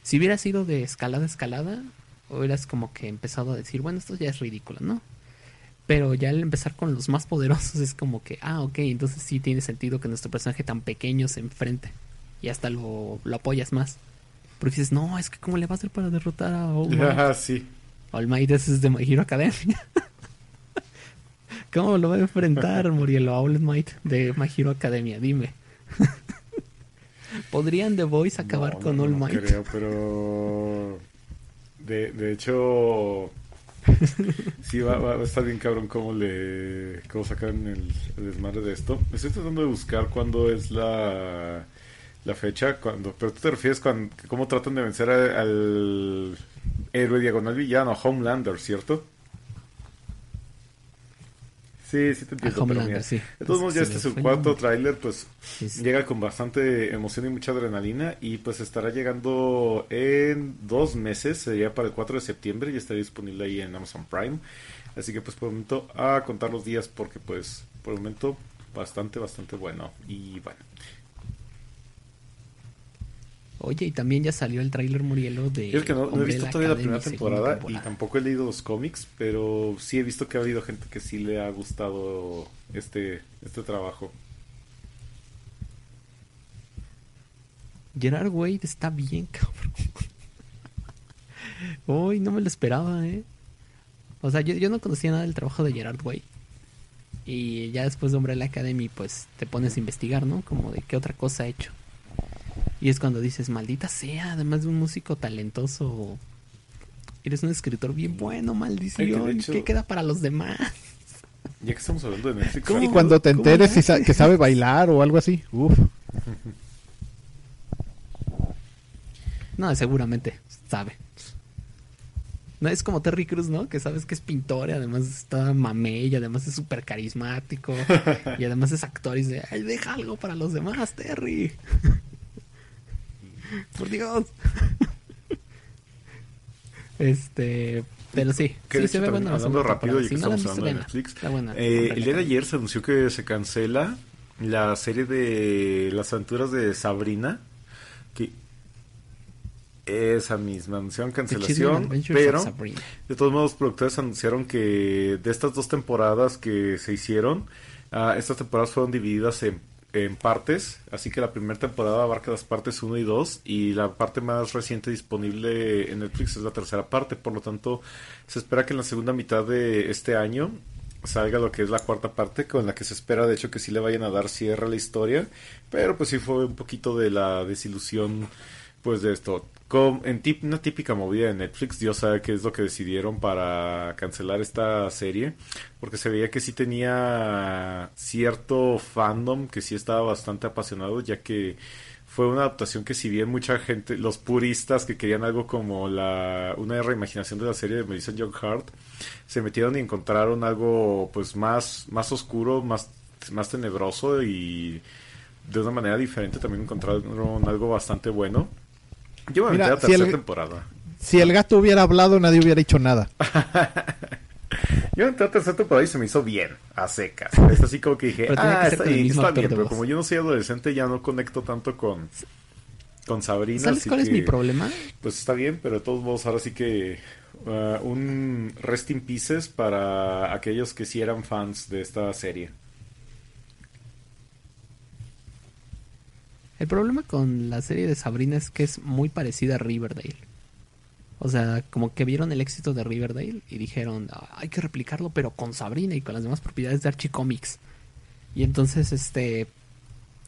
si hubiera sido de escalada a escalada, hubieras como que empezado a decir, bueno, esto ya es ridículo, ¿no? Pero ya al empezar con los más poderosos es como que, ah, ok, entonces sí tiene sentido que nuestro personaje tan pequeño se enfrente. Y hasta lo, lo apoyas más. Porque dices, no, es que cómo le va a hacer para derrotar a All Might. Ah, sí. All Might es de My Hero Academia. ¿Cómo lo va a enfrentar, Murielo, a All Might de My Hero Academia? Dime. ¿Podrían The Boys acabar No, con All no Might? creo, pero... De, de hecho... Sí, va, va a estar bien cabrón cómo le... Cómo sacan el, desmadre de esto. Estoy tratando de buscar cuándo es la... La fecha, cuando, pero tú te refieres con cómo tratan de vencer al héroe diagonal villano, Homelander, ¿cierto? Sí, sí te entiendo. pero mira, sí. De todos modos, ya este es el cuarto tráiler, pues Sí, sí. llega con bastante emoción y mucha adrenalina y pues estará llegando en dos meses, sería para el 4 de septiembre y estará disponible ahí en Amazon Prime. Así que pues por el momento a contar los días porque pues por el momento bastante, bastante bueno. Y bueno, Oye, y también ya salió el tráiler Murielo de es que no, no he visto todavía la primera temporada, y tampoco he leído los cómics, pero sí he visto que ha habido gente que sí le ha gustado este, este trabajo. Gerard Wade está bien, cabrón. Uy, no me lo esperaba, ¿eh? O sea, yo, yo no conocía nada del trabajo de Gerard Way. Y ya después de Umbrella Academy, pues te pones a investigar, ¿no? Como de qué otra cosa ha hecho. Y es cuando dices, maldita sea, además de un músico talentoso, eres un escritor bien bueno, maldición. Hecho- ¿Qué queda para los demás? Ya que estamos hablando de Netflix, ¿Cómo? Y cuando te ¿Cómo enteres sa- que sabe bailar o algo así, uff. No, seguramente sabe. No es como Terry Cruz, ¿no? Que sabes que es pintor y además está mamey y además es súper carismático y además es actor y dice, ay, deja algo para los demás, Terry. Por Dios. Este, pero sí, Que sí se ve buena la hablando rápido, ya que estamos hablando de Netflix, véanla. Está buena. eh, el día de ayer se anunció que se cancela la serie de las aventuras de Sabrina, que esa misma anunciaron cancelación, pero de todos modos los productores anunciaron que de estas dos temporadas que se hicieron, ah, estas temporadas fueron divididas en, en partes, así que la primera temporada abarca las partes 1 y 2 y la parte más reciente disponible en Netflix es la tercera parte, por lo tanto se espera que en la segunda mitad de este año salga lo que es la cuarta parte con la que se espera de hecho que sí le vayan a dar cierre a la historia, pero pues sí fue un poquito de la desilusión pues de esto. Com- en tip- una típica movida de Netflix, Dios sabe qué es lo que decidieron para cancelar esta serie, porque se veía que sí tenía cierto fandom, que sí estaba bastante apasionado, ya que fue una adaptación que si bien mucha gente, los puristas que querían algo como la una reimaginación de la serie de Melissa John Hart, se metieron y encontraron algo pues más, más oscuro, más, más tenebroso y de una manera diferente también encontraron algo bastante bueno. Yo me Mira, aventé la si el- tercera temporada. Si el gato hubiera hablado, nadie hubiera hecho nada. Yo entré a tercera temporada y se me hizo bien, a secas. Es así como que dije, ah, que está mismo está bien, pero como yo no soy adolescente ya no conecto tanto con, con Sabrina. ¿Sabes así cuál es mi problema? Pues está bien, pero de todos modos ahora sí que uh, un rest in pieces para aquellos que sí eran fans de esta serie. El problema con la serie de Sabrina es que es muy parecida a Riverdale. O sea, como que vieron el éxito de Riverdale y dijeron, "Ah, hay que replicarlo, pero con Sabrina y con las demás propiedades de Archie Comics. Y entonces, este,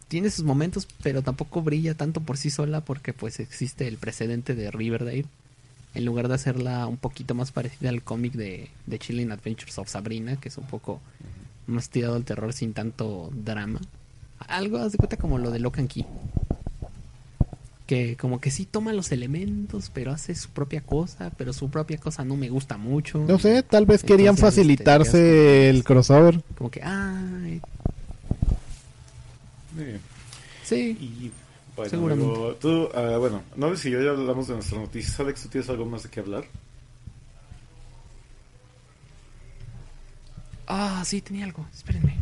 tiene sus momentos, pero tampoco brilla tanto por sí sola porque pues existe el precedente de Riverdale. En lugar de hacerla un poquito más parecida al cómic de, de Chilling Adventures of Sabrina, que es un poco más tirado al terror sin tanto drama. Algo, haz de cuenta como lo de Locan Key. que como que sí toma los elementos, pero hace su propia cosa, pero su propia cosa no me gusta mucho. No sé, tal vez querían Entonces, este, facilitarse ya es el crossover. Como que, ay, sí. Y bueno, Seguramente. luego, tú, ah, bueno, no sé si yo ya hablamos de nuestras noticias. Alex, ¿tú tienes algo más de qué hablar? Ah, sí, tenía algo, espérenme.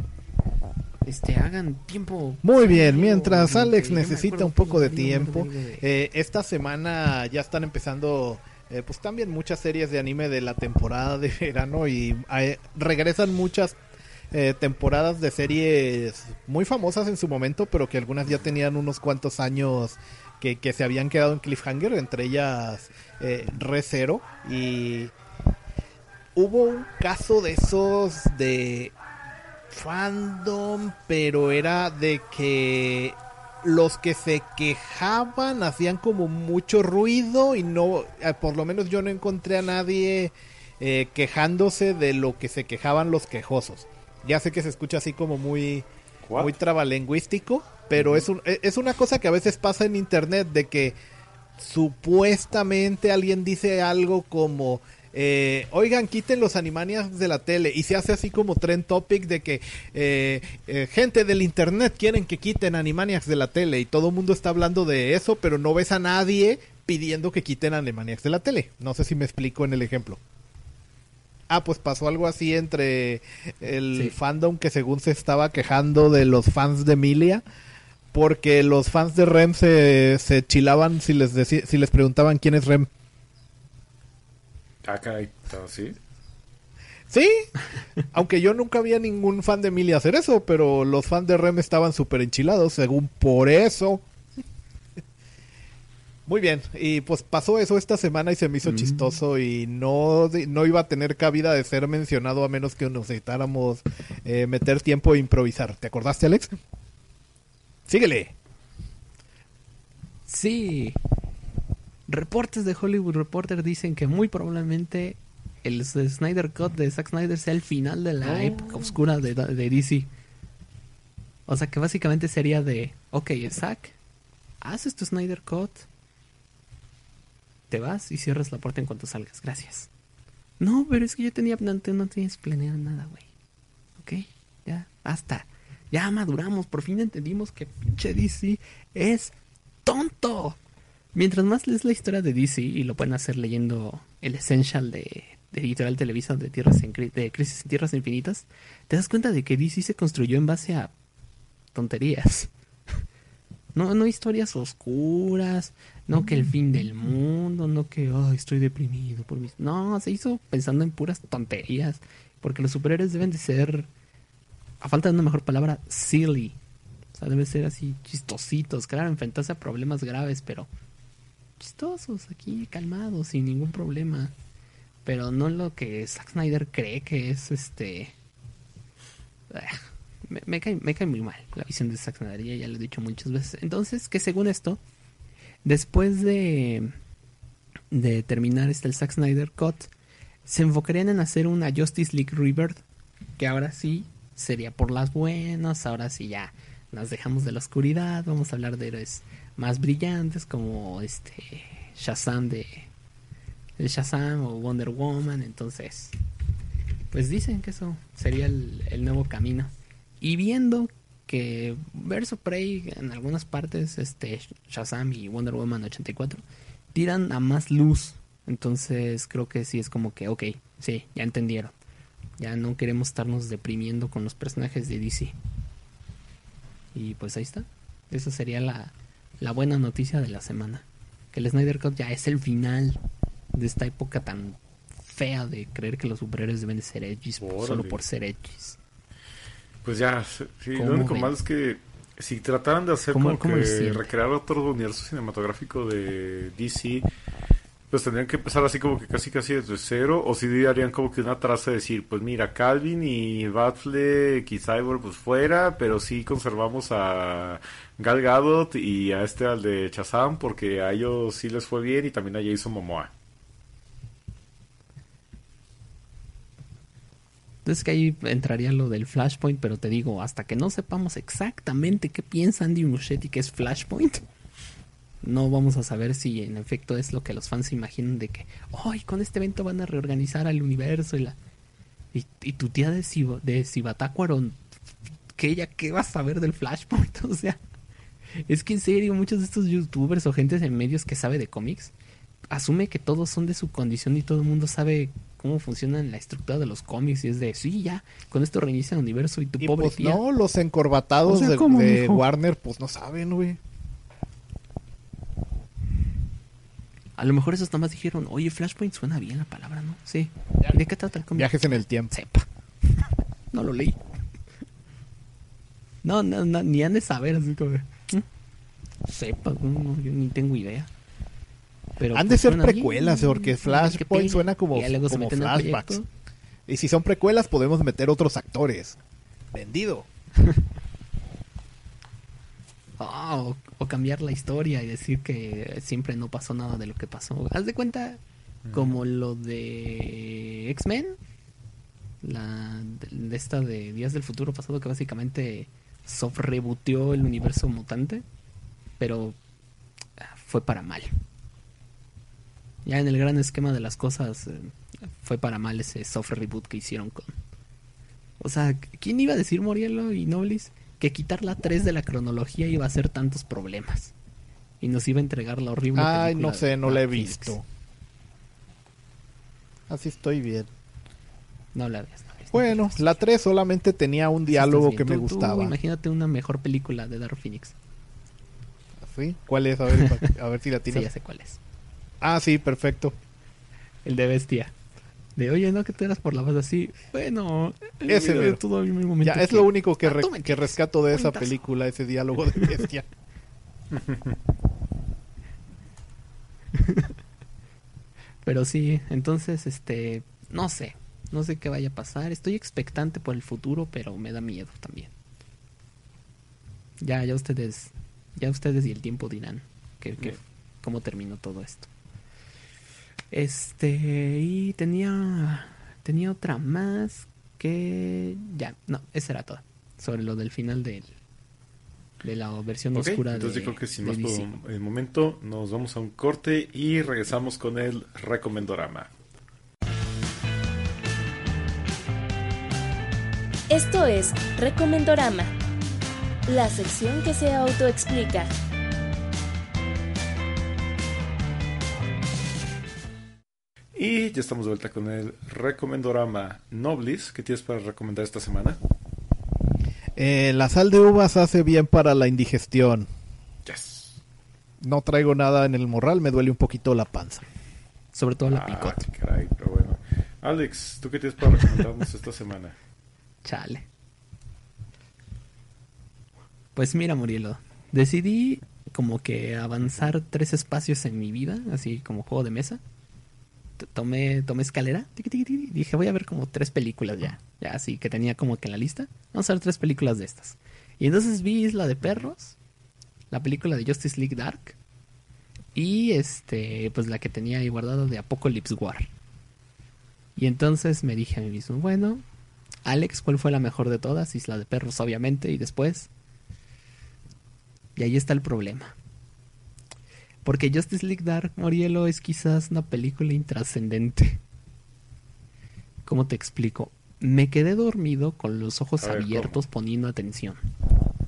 Este, hagan tiempo. Muy bien, mientras Alex necesita un poco de tiempo, eh, esta semana ya están empezando eh, pues también muchas series de anime de la temporada de verano y eh, regresan muchas eh, temporadas de series muy famosas en su momento, pero que algunas ya tenían unos cuantos años que, que se habían quedado en cliffhanger, entre ellas eh, Re Zero y hubo un caso de esos de fandom, pero era de que los que se quejaban hacían como mucho ruido y no, eh, por lo menos yo no encontré a nadie eh, quejándose de lo que se quejaban los quejosos. Ya sé que se escucha así como muy, What? muy trabalengüístico, pero es, un- es una cosa que a veces pasa en internet de que supuestamente alguien dice algo como eh, oigan quiten los animanias de la tele y se hace así como trend topic de que eh, eh, gente del internet quieren que quiten animaniacs de la tele y todo el mundo está hablando de eso pero no ves a nadie pidiendo que quiten animaniacs de la tele no sé si me explico en el ejemplo Ah, pues pasó algo así entre el Sí. fandom que según se estaba quejando de los fans de Emilia, porque los fans de Rem se, se chilaban si les, si les preguntaban quién es Rem. Ah, caray, ¿sí? Sí, aunque yo nunca había ningún fan de Emilia hacer eso, pero los fans de Rem estaban súper enchilados, según por eso. Muy bien, y pues pasó eso esta semana y se me hizo Mm. chistoso y no iba a tener cabida de ser mencionado a menos que necesitáramos eh, meter tiempo e improvisar. ¿Te acordaste, Alex? Síguele. Sí. Reportes de Hollywood Reporter dicen que muy probablemente el Snyder Cut de Zack Snyder sea el final de la época oscura de, de DC. O sea que básicamente sería de, ok, Zack, haces tu Snyder Cut, te vas y cierras la puerta en cuanto salgas. Gracias. No, pero es que yo tenía, no, no tienes planeado nada, güey. Ok, ya, basta. Ya maduramos, por fin entendimos que pinche DC es tonto. Mientras más lees la historia de DC, y lo pueden hacer leyendo el Essential de, de Editorial Televisa de, Tierras en, de Crisis en Tierras Infinitas, te das cuenta de que DC se construyó en base a tonterías. No, no historias oscuras, no que el fin del mundo, no que "Ay, estoy deprimido por mis... No, se hizo pensando en puras tonterías, porque los superhéroes deben de ser, a falta de una mejor palabra, silly. O sea, deben ser así chistositos, claro, enfrentarse a problemas graves, pero chistosos, aquí calmados, sin ningún problema. Pero no lo que Zack Snyder cree que es este... Ah, Me, cae, me cae muy mal la visión de Zack Snyder, ya, ya lo he dicho muchas veces. Entonces, que según esto, después de, de terminar este el Zack Snyder Cut, se enfocarían en hacer una Justice League Rebirth, que ahora sí sería por las buenas, ahora sí ya nos dejamos de la oscuridad, vamos a hablar de héroes más brillantes como este Shazam de Shazam o Wonder Woman, entonces pues dicen que eso sería el, el nuevo camino. Y viendo que Verso Prey en algunas partes, este Shazam y Wonder Woman 84 tiran a más luz. Entonces creo que sí es como que, ok, sí, ya entendieron. Ya no queremos estarnos deprimiendo con los personajes de DC. Y pues ahí está. Esa sería la, la buena noticia de la semana. Que el Snyder Cut ya es el final de esta época tan fea de creer que los superhéroes deben de ser edgys solo Órale. por ser edgys. Pues ya, sí, ¿Cómo lo único malo es que si trataran de hacer ¿Cómo- como cómo que recrear otro universo cinematográfico de DC, pues tendrían que empezar así como que casi casi desde cero, o si harían como que una traza de decir, pues mira, Calvin y Batfleck y Cyborg pues fuera, pero sí conservamos a Gal Gadot y a este al de Shazam, porque a ellos sí les fue bien y también a Jason Momoa. Entonces que ahí entraría lo del Flashpoint, pero te digo, hasta que no sepamos exactamente qué piensa Andy Muschietti que es Flashpoint, no vamos a saber si en efecto es lo que los fans se imaginan de que, ¡ay! con este evento van a reorganizar al universo y la. Y, y tu tía de, Ciba- de Cibatácuaro, que ella, ¿qué va a saber del Flashpoint? O sea, es que en serio, muchos de estos youtubers o gente en medios que sabe de cómics asume que todos son de su condición y todo el mundo sabe cómo funciona la estructura de los cómics y es de, sí, ya, con esto reinicia el universo y tu Y pobre pues tía. no, los encorbatados O sea, de, ¿cómo, de? Warner, pues no saben, güey. A lo mejor esos nada más dijeron, oye, Flashpoint suena bien la palabra, ¿no? Sí. ¿Y de qué trata el cómic? Viajes en el tiempo. Sepa. no lo leí. No, no, no, ni han de saber, así como. "¿Mm? Sepa, no, no, yo ni tengo idea. Pero, Han de pues, ser bien, precuelas, porque Flashpoint suena como, como flashbacks. Y si son precuelas, podemos meter otros actores. Vendido. Ah, o, cambiar la historia y decir que siempre no pasó nada de lo que pasó. Haz de cuenta como lo de X-Men, la de, esta de Días del Futuro Pasado que básicamente soft rebooteó el universo mutante, pero ah, fue para mal. Ya en el gran esquema de las cosas eh, fue para mal ese soft reboot que hicieron con... O sea, ¿quién iba a decir Morielo y Noblis que quitar la 3 de la cronología iba a hacer tantos problemas? Y nos iba a entregar la horrible Ay, no sé, no la he visto. Así estoy bien. No la veas. No Bueno, la veas. la 3 solamente tenía un Sí diálogo que me tú gustaba. imagínate una mejor película de Dark Phoenix. ¿Sí? ¿Cuál es? A ver, a ver si la Sí, tienes. ya sé cuál es. ah, sí, perfecto. El de Bestia. De, oye, no, que te eras por la base así. Bueno, en Ese de mero. todo un momento Ya, es que- lo único que, Ah, re- que entiendes. rescato de esa película, ese diálogo de bestia. Pero sí, entonces, este, no sé, no sé qué vaya a pasar. Estoy expectante por el futuro, pero me da miedo también. Ya, ya ustedes, ya ustedes y el tiempo dirán que, que- cómo terminó todo esto. Este, y tenía, tenía otra más que, ya, no, esa era toda. Sobre lo del final del, de la versión oscura entonces de, yo creo que sin de más por el momento nos vamos a un corte y regresamos con el recomendorama. Esto es Recomendorama, la sección que se autoexplica. Y ya estamos de vuelta con el recomendorama Noblis. ¿Qué tienes para recomendar esta semana? Eh, la sal de uvas hace bien para la indigestión. Yes. No traigo nada en el morral, me duele un poquito la panza. Sobre todo la Ah, picot. caray, pero bueno. Alex, ¿tú qué tienes para recomendarnos esta semana? Chale. Pues mira, Murielo, decidí como que avanzar tres espacios en mi vida, así como juego de mesa. Tomé, tomé escalera, tiqui, dije voy a ver como tres películas ya, ya así que tenía como que en la lista. Vamos a ver tres películas de estas. Y entonces vi Isla de Perros, la película de Justice League Dark y este, pues la que tenía ahí guardada de Apocalypse War. Y entonces me dije a mí mismo, bueno, Alex, ¿cuál fue la mejor de todas? Isla de Perros, obviamente, y después. Y ahí está el problema. Porque Justice League Dark, Morielo, es quizás una película intrascendente. ¿Cómo te explico? Me quedé dormido con los ojos ver, abiertos poniendo atención.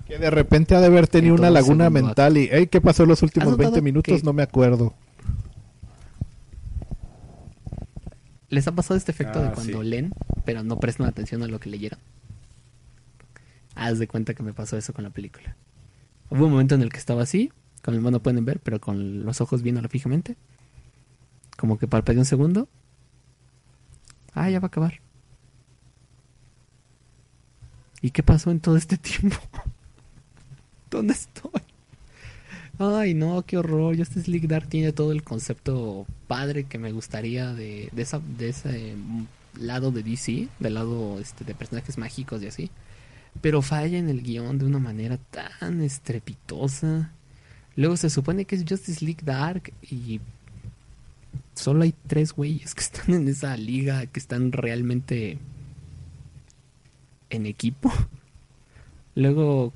Que de repente ha de haber tenido En una laguna mental y, "Ey, ¿qué pasó en los últimos ¿Has 20 notado minutos? que- No me acuerdo. ¿Les ha pasado este efecto Ah, de cuando sí. leen, pero no prestan atención a lo que leyeron? Haz de cuenta que me pasó eso con la película. Hubo un momento en el que estaba así, con el mano pueden ver, pero con los ojos viéndolo fijamente. Como que parpadeé un segundo. Ah, ya va a acabar. ¿Y qué pasó en todo este tiempo? ¿Dónde estoy? Ay, no, qué horror. Justice League Dark tiene todo el concepto padre que me gustaría de, de, esa, de ese mm, lado de DC, del lado este, de personajes mágicos y así. Pero falla en el guion de una manera tan estrepitosa. Luego se supone que es Justice League Dark y solo hay tres güeyes que están en esa liga, que están realmente en equipo. Luego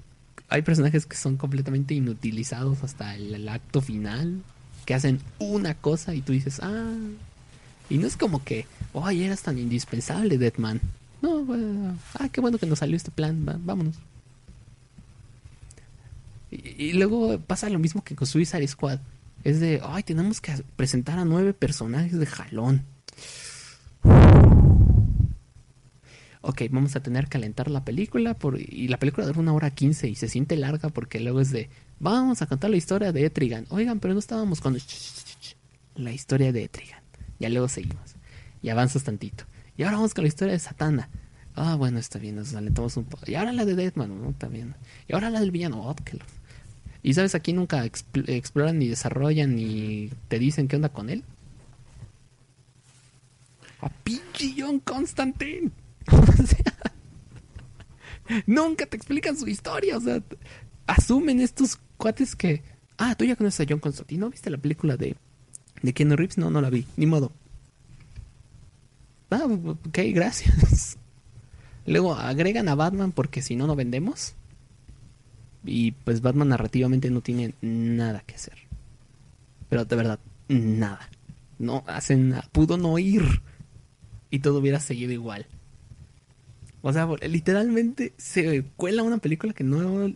hay personajes que son completamente inutilizados hasta el, acto final, que hacen una cosa y tú dices, ah, y no es como que, oye, eras tan indispensable, Deadman. No, bueno, ah, qué bueno que nos salió este plan, vámonos. Y, luego pasa lo mismo que con Suicide Squad. Es de, ay, tenemos que presentar a nueve personajes de jalón. Ok, vamos a tener que alentar la película por, y la película dura una hora quince y se siente larga porque luego es de, vamos a contar la historia de Etrigan. Oigan, pero no estábamos con la historia de Etrigan. Ya luego seguimos. Y avanzas tantito. Y ahora vamos con la historia de Satana. Ah, bueno, está bien, nos alentamos un poco. Y ahora la de Deadman, ¿no? También. Y ahora la del villano, oh, que lo- Y sabes, aquí nunca expl- exploran ni desarrollan ni te dicen qué onda con él. A pinche John Constantine. o sea, nunca te explican su historia. O sea, asumen estos cuates que. Ah, tú ya conoces a John Constantine. ¿No viste la película de, de Keanu Reeves? No, no la vi. Ni modo. Ah, ok, gracias. Luego agregan a Batman porque si no, no vendemos. Y pues Batman narrativamente no tiene nada que hacer. Pero de verdad, nada. No hacen nada. Pudo no ir. Y todo hubiera seguido igual. O sea, literalmente se cuela una película que no,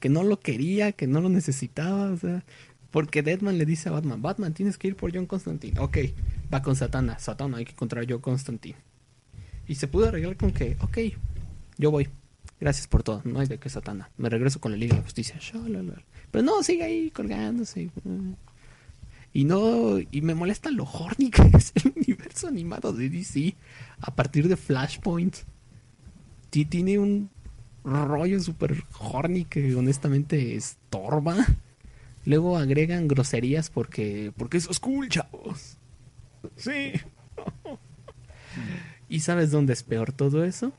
que no lo quería, que no lo necesitaba. O sea, porque Deadman le dice a Batman, Batman, tienes que ir por John Constantine. Ok, va con Satana. Satana, hay que encontrar a John Constantine. Y se pudo arreglar con que, ok, yo voy. Gracias por todo. No hay de qué Satana. Me regreso con la Liga de la Justicia. Pero no, sigue ahí colgándose. Y no, y me molesta lo horny que es el universo animado de DC a partir de Flashpoint. Sí, tiene un rollo súper horny que honestamente estorba. Luego agregan groserías porque, porque eso es cool, chavos. Sí. ¿Y sabes dónde es peor todo eso?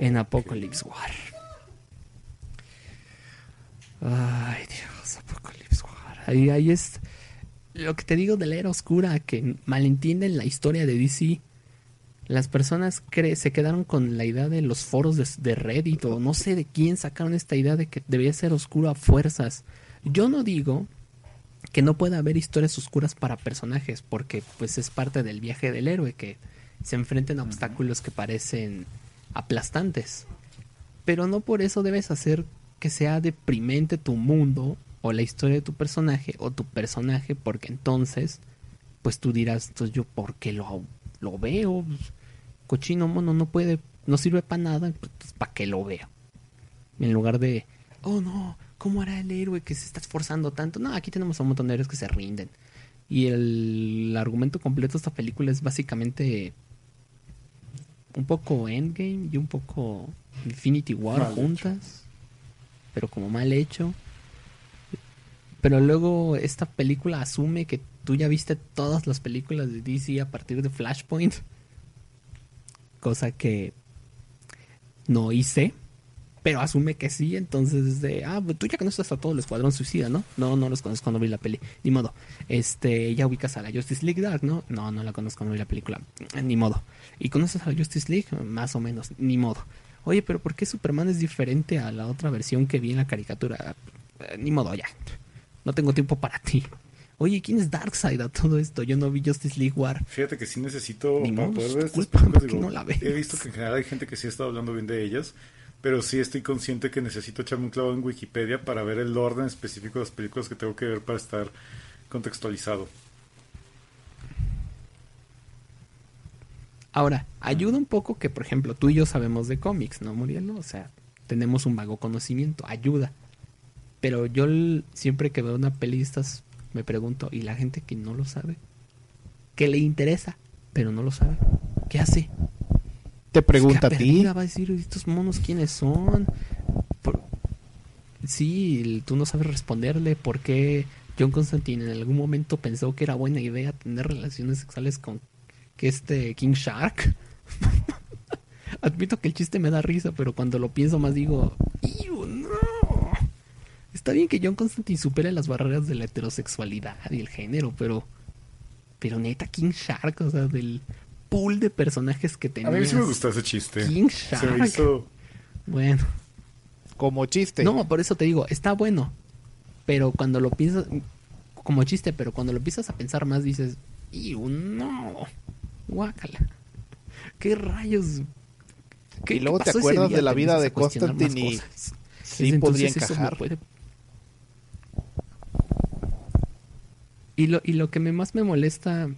En Apocalypse War. Ay, Dios, Apocalypse War. Ahí, ahí es lo que te digo de la era oscura, que malentienden la historia de DC. Las personas cre se quedaron con la idea de los foros de, de Reddit o no sé de quién sacaron esta idea de que debía ser oscuro a fuerzas. Yo no digo que no pueda haber historias oscuras para personajes, porque pues es parte del viaje del héroe, que se enfrenten a obstáculos que parecen aplastantes. Pero no por eso debes hacer que sea deprimente tu mundo o la historia de tu personaje o tu personaje, porque entonces, pues tú dirás, entonces yo, ¿por qué lo, lo veo? Cochino mono no puede, no sirve para nada, pues ¿para qué lo veo? En lugar de, oh no, ¿cómo hará el héroe que se está esforzando tanto? No, aquí tenemos a un montón de héroes que se rinden. Y el, el argumento completo de esta película es básicamente un poco Endgame y un poco Infinity War Mal juntas, pero como mal hecho. Pero luego esta película asume que tú ya viste todas las películas de DC a partir de Flashpoint. Cosa que no hice, pero asume que sí, entonces es de, ah, pues tú ya conoces a todo el Escuadrón Suicida, ¿no? No, no los conozco cuando vi la peli, ni modo. Este, ya ubicas a la Justice League Dark, ¿no? No, no la conozco cuando vi la película, ni modo. ¿Y conoces a la Justice League? Más o menos, ni modo. Oye, pero ¿por qué Superman es diferente a la otra versión que vi en la caricatura? Eh, ni modo, ya. No tengo tiempo para ti. Oye, ¿quién es Darkseid a todo esto? Yo no vi Justice League War. Fíjate que sí necesito, Ni para modo, poder ver culpa, películas, ¿por qué no la ves? he visto que en general hay gente que sí ha estado hablando bien de ellas, pero sí estoy consciente que necesito echarme un clavo en Wikipedia para ver el orden específico de las películas que tengo que ver para estar contextualizado. Ahora, ayuda un poco que, por ejemplo, tú y yo sabemos de cómics, ¿no, Muriel? O sea, tenemos un vago conocimiento, ayuda. Pero yo siempre que veo una peli me pregunto, ¿y la gente que no lo sabe? Que le interesa, pero no lo sabe. ¿Qué hace? Te pregunta a Es que ti. perdida, Va a decir, ¿estos monos quiénes son? Por- Sí, tú no sabes responderle por qué John Constantine en algún momento pensó que era buena idea tener relaciones sexuales con que este King Shark. Admito que el chiste me da risa, pero cuando lo pienso más digo, "Iu, no! Está bien que John Constantine supere las barreras de la heterosexualidad y el género, pero pero neta King Shark, o sea, del pool de personajes que A tenía. mí sí me gustó ese chiste. King Se Shark. me hizo... Bueno, como chiste. No, por eso te digo, está bueno. Pero cuando lo piensas, como chiste, pero cuando lo empiezas a pensar más dices, ¡Iu, no! Guácala. ¿Qué rayos? ¿Qué- Y luego qué te acuerdas de la vida de a Constantine y sí Entonces, podría eso me encajar. puede- Y lo, y lo que me más me molesta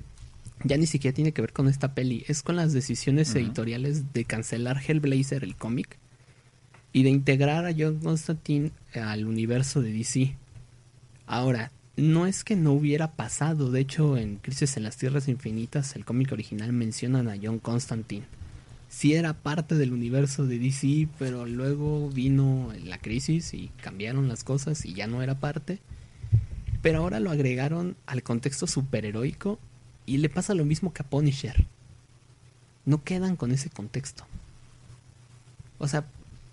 ya ni siquiera tiene que ver con esta peli, es con las decisiones editoriales de cancelar Hellblazer, el cómic, y de integrar a John Constantine al universo de DC. Ahora, no es que no hubiera pasado, de hecho en Crisis en las Tierras Infinitas, el cómic original mencionan a John Constantine. Sí era parte del universo de DC, pero luego vino la crisis y cambiaron las cosas y ya no era parte. Pero ahora lo agregaron al contexto superheroico y le pasa lo mismo que a Punisher. No quedan con ese contexto. O sea,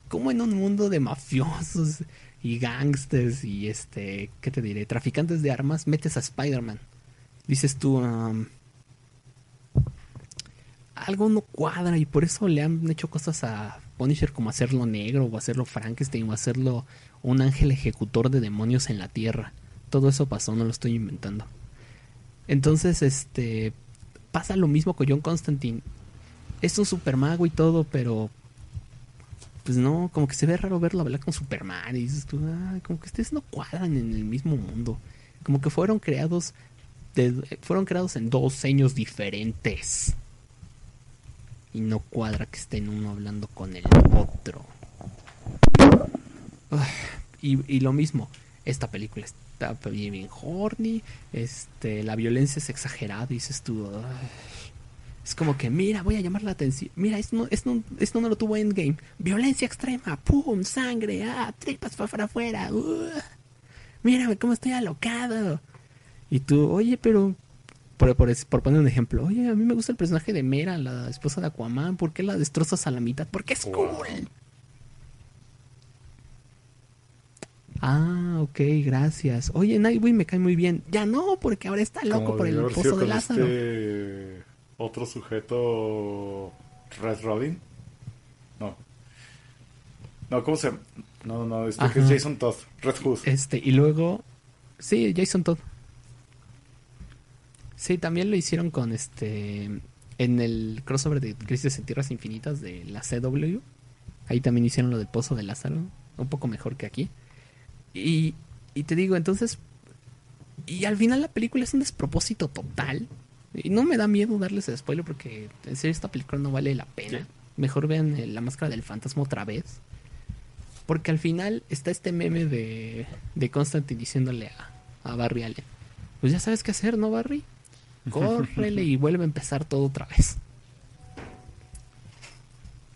como en un mundo de mafiosos y gangsters y este, ¿qué te diré? Traficantes de armas, metes a Spider-Man. Dices tú, um, algo no cuadra y por eso le han hecho cosas a Punisher como hacerlo negro o hacerlo Frankenstein o hacerlo un ángel ejecutor de demonios en la tierra. Todo eso pasó, no lo estoy inventando. Entonces, este, pasa lo mismo con John Constantine. Es un super mago y todo, pero pues no, como que se ve raro verlo hablar con Superman y dices tú, "Ay, como que ustedes no cuadran en el mismo mundo. Como que fueron creados fueron creados en dos años diferentes. Y no cuadra que estén uno hablando con el otro. Ah, Y, y lo mismo, esta película está bien, bien horny, este, la violencia es exagerada, dices tú, "Ay". es como que, mira, voy a llamar la atención, mira, esto no, esto, no- esto no lo tuvo Endgame, violencia extrema, pum, sangre, ah, tripas para afuera, uh, mírame cómo estoy alocado. Y tú, oye, pero, por, por, por poner un ejemplo, oye, a mí me gusta el personaje de Mera, la esposa de Aquaman, ¿por qué la destrozas a la mitad? Porque es cool. Ah, ok, gracias. Oye, Nightwing me cae muy bien. Ya no, porque ahora está loco Como por el pozo de con Lázaro. este otro sujeto, Red Robin. No. No, ¿cómo se llama? No, no, este que es. Jason Todd, Red Hood. Este, y luego. Sí, Jason Todd. Sí, también lo hicieron con este. En el crossover de Crisis en Tierras Infinitas de la CW. Ahí también hicieron lo del Pozo de Lázaro. Un poco mejor que aquí. Y, y te digo, entonces. Y al final la película es un despropósito total. Y no me da miedo darles el spoiler porque en serio esta película no vale la pena. Mejor vean eh, La Máscara del Fantasma otra vez. Porque al final está este meme de, de Constantine diciéndole a, a Barry Allen. Pues ya sabes qué hacer, ¿no, Barry? Córrele y vuelve a empezar todo otra vez.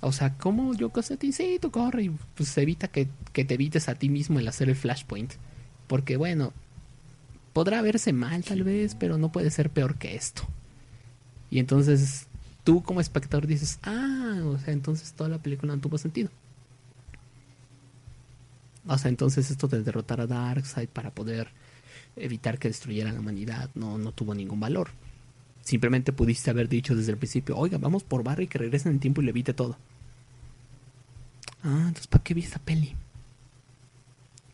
O sea, ¿cómo yo Constantine? Sí, tú corre y pues evita que, que te evites a ti mismo el hacer el flashpoint. Porque bueno, podrá verse mal tal vez, pero no puede ser peor que esto. Y entonces tú como espectador dices, ah, o sea, entonces toda la película no tuvo sentido. O sea, entonces esto de derrotar a Darkseid para poder evitar que destruyera la humanidad no, no tuvo ningún valor. Simplemente pudiste haber dicho desde el principio, oiga, vamos por Barry que regrese en tiempo y le evite todo. Ah, entonces ¿para qué vi esta peli?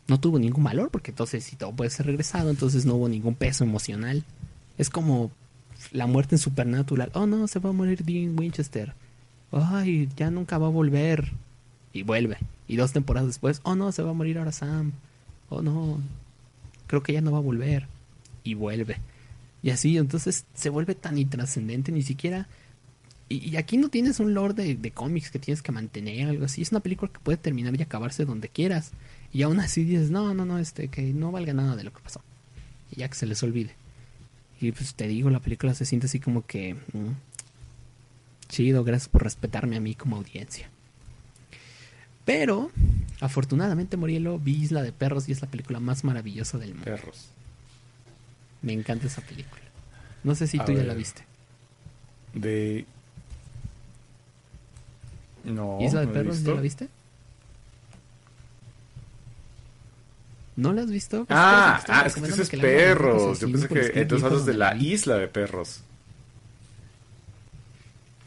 No tuvo ningún valor porque entonces si todo puede ser regresado, entonces no hubo ningún peso emocional. Es como la muerte en Supernatural. Oh no, se va a morir Dean Winchester. Ay, ya nunca va a volver. Y vuelve. Y dos temporadas después, oh no, se va a morir ahora Sam. Oh no, creo que ya no va a volver. Y vuelve. Y así, entonces se vuelve tan intrascendente, ni siquiera... Y, aquí no tienes un lore de, de cómics que tienes que mantener, algo así. Es una película que puede terminar y acabarse donde quieras. Y aún así dices, no, no, no, este, que no valga nada de lo que pasó. Y ya que se les olvide. Y pues te digo, la película se siente así como que... mm, chido, gracias por respetarme a mí como audiencia. Pero, afortunadamente, Morielo, vi Isla de Perros y es la película más maravillosa del mundo. Perros. Me encanta esa película. No sé si A tú ya la viste. De. No. ¿Isla de no Perros ya la viste? ¿No la has visto? Ah, ah, es que recomendando dices perros. Yo pensé que entonces hablas de la isla de perros.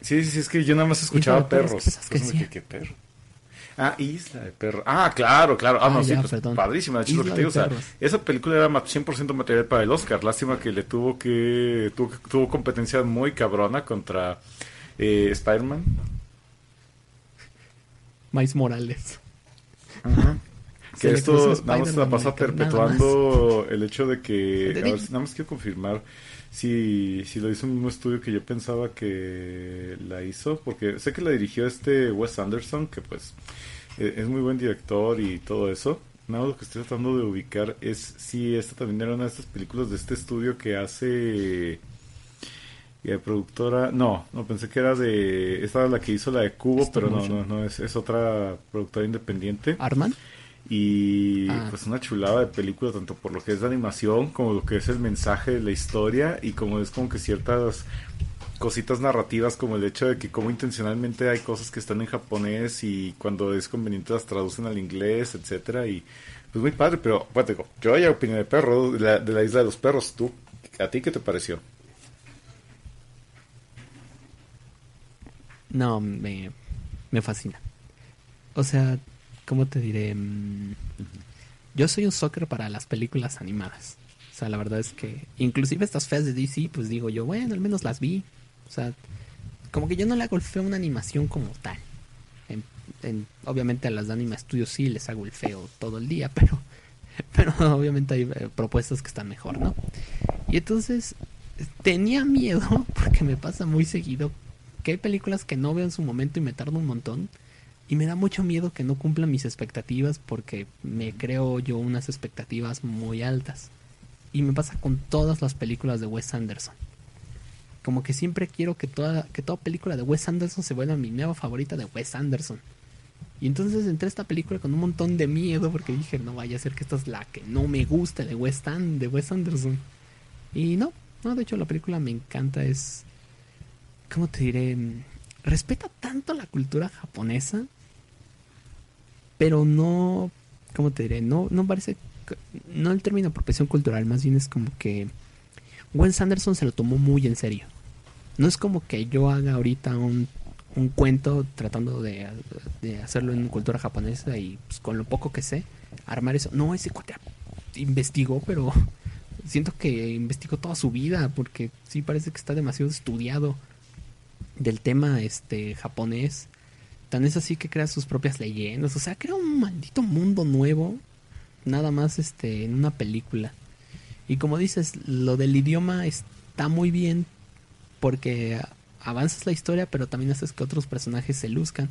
Sí, sí, sí, es que yo nada más escuchaba perros, ¿qué perro? Ah, Isla de Perros. Ah, claro, claro. Ah, Ah, no, sí, ya, pues, padrísima. hecho, que te digo, o sea, esa película era ma- 100% material para el Oscar. Lástima que le tuvo que. tuvo, tuvo competencia muy cabrona contra eh, Spider-Man. Miles Morales. Se Que le esto nada más se la pasa perpetuando el hecho de que. A ver, nada más quiero confirmar si, si lo hizo el mismo estudio que yo pensaba que la hizo. Porque sé que la dirigió este Wes Anderson, que pues es muy buen director y todo eso. Nada más lo que estoy tratando de ubicar es si esta también era una de estas películas de este estudio que hace. eh, productora, no, no pensé que era de, esta era la que hizo la de Cubo, Stop pero no, no, no, es, es otra productora independiente. Arman. Y Ah. pues una chulada de película, tanto por lo que es la animación, como lo que es el mensaje de la historia, y como es como que ciertas cositas narrativas, como el hecho de que como intencionalmente hay cosas que están en japonés y cuando es conveniente las traducen al inglés, etcétera, y pues muy padre, pero bueno, digo, yo ya opiné de perro, de la, de la isla de los perros, tú, ¿a ti qué te pareció? No, me, me fascina. O sea, ¿cómo te diré? Mm, Yo soy un soccer para las películas animadas. O sea, la verdad es que inclusive estas feas de DC, pues digo yo, bueno, al menos las vi. O sea, como que yo no le hago el feo a una animación como tal. En- en- obviamente a las de Anima Studios sí les hago el feo todo el día, pero, pero obviamente hay eh, propuestas que están mejor, ¿no? Y entonces tenía miedo, porque me pasa muy seguido, que hay películas que no veo en su momento y me tardo un montón. Y me da mucho miedo que no cumplan mis expectativas porque me creo yo unas expectativas muy altas. Y me pasa con todas las películas de Wes Anderson. Como que siempre quiero que toda, que toda película de Wes Anderson se vuelva mi nueva favorita de Wes Anderson. Y entonces entré a esta película con un montón de miedo porque dije, no vaya a ser que esta es la que no me gusta de Wes, de Wes Anderson. Y no, no, de hecho la película me encanta, es... ¿Cómo te diré? Respeta tanto la cultura japonesa, pero no... ¿Cómo te diré? No, no parece... No el término apropiación cultural, más bien es como que... Wes Anderson se lo tomó muy en serio. No es como que yo haga ahorita un, un cuento tratando de, de hacerlo en cultura japonesa y pues, con lo poco que sé, armar eso. No, ese cuate investigó, pero siento que investigó toda su vida porque sí parece que está demasiado estudiado del tema este japonés. Tan es así que crea sus propias leyendas, o sea, crea un maldito mundo nuevo nada más este en una película. Y como dices, lo del idioma está muy bien porque avanzas la historia, pero también haces que otros personajes se luzcan.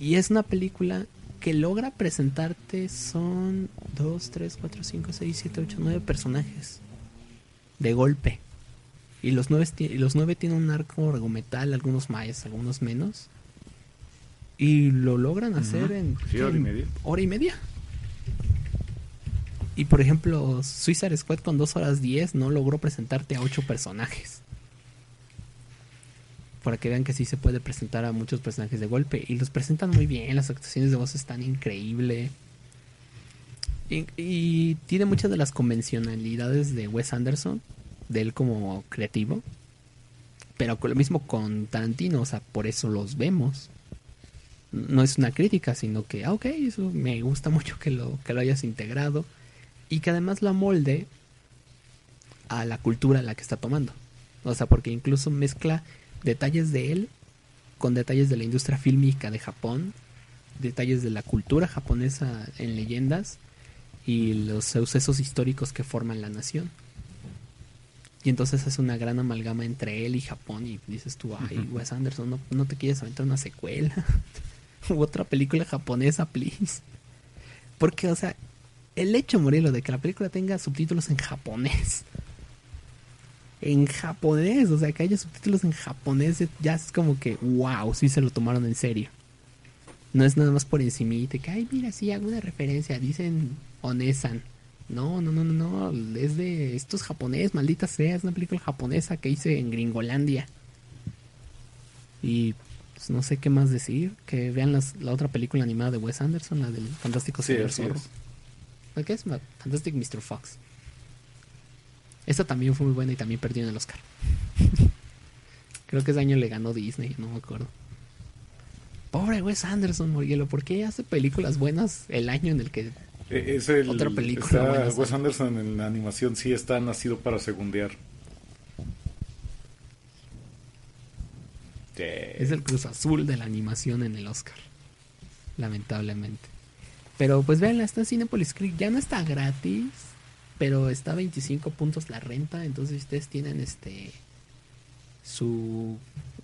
Y es una película que logra presentarte son 2, 3, 4, 5, 6, 7, 8, 9 personajes de golpe. Y los nueve, ti- y los nueve tienen un arco argumental, algunos más, algunos menos. Y lo logran hacer en, Sí, hora y en media. hora y media. Y por ejemplo, Suicide Squad con 2 horas 10 no logró presentarte a 8 personajes. Para que vean que sí se puede presentar a muchos personajes de golpe. Y los presentan muy bien, las actuaciones de voz están increíbles. Y, tiene muchas de las convencionalidades de Wes Anderson, de él como creativo. Pero lo mismo con Tarantino, o sea, por eso los vemos. No es una crítica, sino que, ah, ok, eso me gusta mucho que lo, que lo hayas integrado. Y que además la molde a la cultura a la que está tomando. O sea, porque incluso mezcla detalles de él con detalles de la industria fílmica de Japón, detalles de la cultura japonesa en leyendas y los sucesos históricos que forman la nación. Y entonces es una gran amalgama entre él y Japón y dices tú, ay, Wes Anderson, no, no te quieres aventar una secuela u otra película japonesa, please. Porque, o sea, el hecho, Morelo, de que la película tenga subtítulos en japonés. En japonés, o sea, que haya subtítulos en japonés ya es como que, wow, sí se lo tomaron en serio. No es nada más por encimita, que, ay, mira, sí, hago una referencia, dicen Onesan. No, no, no, no, no, es de, esto es japonés, maldita sea, es una película japonesa que hice en Gringolandia. Y pues, no sé qué más decir, que vean las- la otra película animada de Wes Anderson, la del Fantástico Sí, Señor así Zorro. es. ¿La qué es? Fantastic Mr. Fox. Esta también fue muy buena y también perdió en el Oscar. Creo que ese año le ganó Disney, no me acuerdo. Pobre Wes Anderson, Morielo, ¿por qué hace películas buenas el año en el que... Eh, Es el, Otra película está- buena, Wes. Anderson en la animación sí está nacido para segundear. Es el Cruz Azul de la animación en el Oscar. Lamentablemente. Pero pues véanla, está en Cinepolis Click. Ya no está gratis, pero está a 25 puntos la renta. Entonces si ustedes tienen este... Su...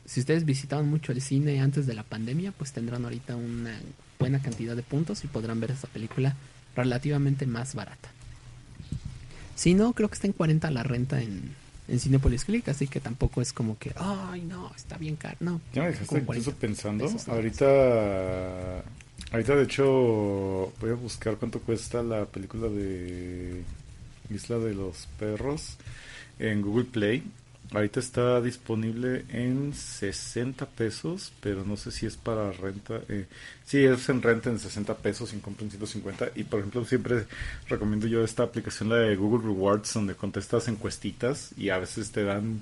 Si ustedes visitaban mucho el cine antes de la pandemia, pues tendrán ahorita una buena cantidad de puntos y podrán ver esta película relativamente más barata. Si no, creo que está en 40 la renta en, en Cinepolis Click, así que tampoco es como que, ay, no, está bien caro. No, Ya me dejaste incluso 40 pensando. pesos. Ahorita, ahorita de hecho voy a buscar cuánto cuesta la película de Isla de los Perros en Google Play. Ahorita está disponible en 60 pesos, pero no sé si es para renta. Eh, sí, es en renta en 60 pesos, sin compra en 150. Y por ejemplo, siempre recomiendo yo esta aplicación, la de Google Rewards, donde contestas encuestitas y a veces te dan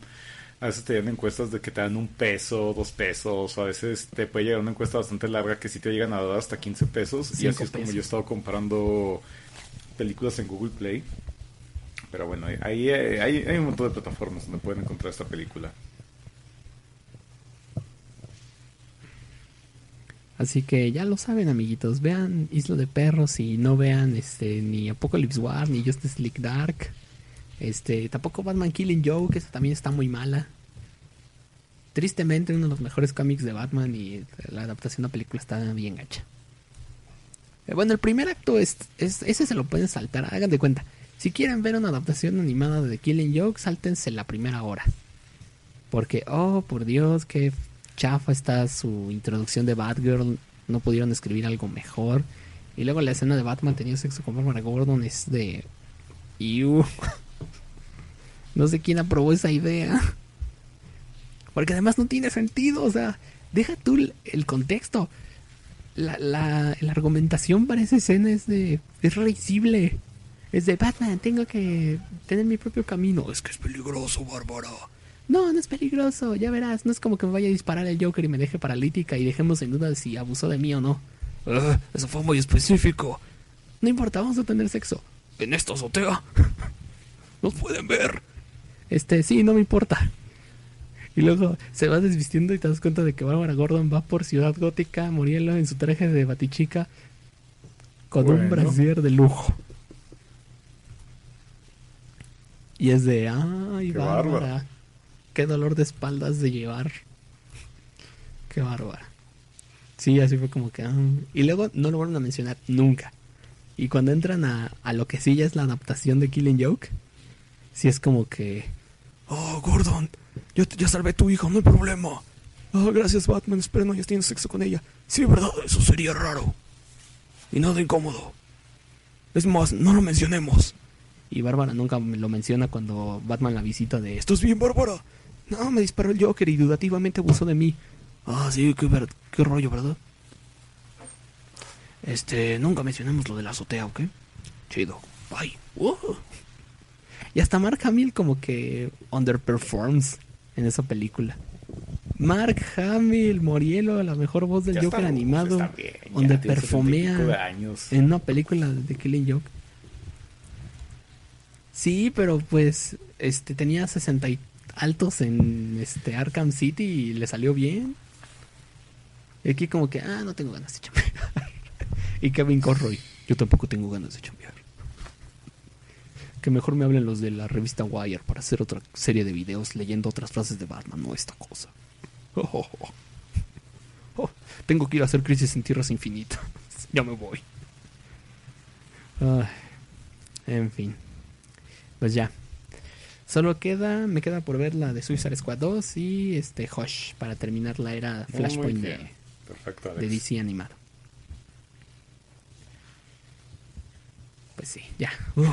a veces te dan encuestas de que te dan un peso, dos pesos, o a veces te puede llegar una encuesta bastante larga que sí te llegan a dar hasta 15 pesos. y así es como yo he estado comprando películas en Google Play. Pero bueno, ahí hay, hay, hay un montón de plataformas donde pueden encontrar esta película. Así que ya lo saben, amiguitos. Vean Isla de Perros y no vean este ni Apocalypse War ni Justice League Dark. Este, tampoco Batman Killing Joke, esa también está muy mala. Tristemente, uno de los mejores cómics de Batman y la adaptación a película está bien gacha. Eh, Bueno, el primer acto es, es ese se lo pueden saltar, hagan de cuenta. Si quieren ver una adaptación animada de Killing Joke, sáltense la primera hora. Porque, oh, por Dios, qué chafa está su introducción de Batgirl. No pudieron escribir algo mejor. Y luego la escena de Batman teniendo sexo con Barbara Gordon es de... Iu. No sé quién aprobó esa idea. Porque además no tiene sentido. O sea, deja tú el, el contexto. La, la, la argumentación para esa escena es de... Es risible. Es de Batman, tengo que tener mi propio camino. Es que es peligroso, Bárbara. No, no es peligroso, ya verás. No es como que me vaya a disparar el Joker y me deje paralítica y dejemos en duda si abusó de mí o no. Eso fue muy específico. No importa, vamos a tener sexo. En esta azotea. Nos pueden ver. Este, sí, no me importa. Y luego se va desvistiendo y te das cuenta de que Bárbara Gordon va por Ciudad Gótica, Murielo en su traje de batichica con un brasier de lujo. Y es de, ay, Qué Bárbara. bárbara. Qué dolor de espaldas de llevar. Qué bárbara. Sí, así fue como que... ah. Y luego no lo vuelven a mencionar nunca. Y cuando entran a, a lo que sí ya es la adaptación de Killing Joke, sí es como que... Oh, Gordon, yo ya salvé a tu hijo, no hay problema. Oh, gracias, Batman, espero no hayas tenido sexo con ella. Sí, verdad, eso sería raro. Y nada incómodo. Es más, no lo mencionemos. Y Bárbara nunca me lo menciona cuando Batman la visita de... ¿Estás bien, Bárbara? No, me disparó el Joker y dudativamente abusó de mí. Ah, sí, qué, ver- qué rollo, ¿verdad? Este, nunca mencionemos lo de la azotea, ¿ok? Chido. Bye. Uh. Y hasta Mark Hamill como que underperforms en esa película. Mark Hamill, Morielo, la mejor voz del Ya Joker está, animado, bien, donde tiene 70 y pico de perfumea en una película de Killing Joke. Sí, pero pues este tenía 60 y altos en este Arkham City y le salió bien. Y aquí como que, ah, no tengo ganas de chambear. y Kevin Conroy, yo tampoco tengo ganas de chambear. Que mejor me hablen los de la revista Wire para hacer otra serie de videos leyendo otras frases de Batman, no esta cosa. Oh, oh, oh. Oh, tengo que ir a hacer Crisis en Tierras Infinitas. ya me voy. Ay, en fin. Pues ya. Solo queda, me queda por ver la de Suicide Squad 2 y este Hush para terminar la era Flashpoint de. Perfecto, de DC animado. Pues sí, ya. Uf,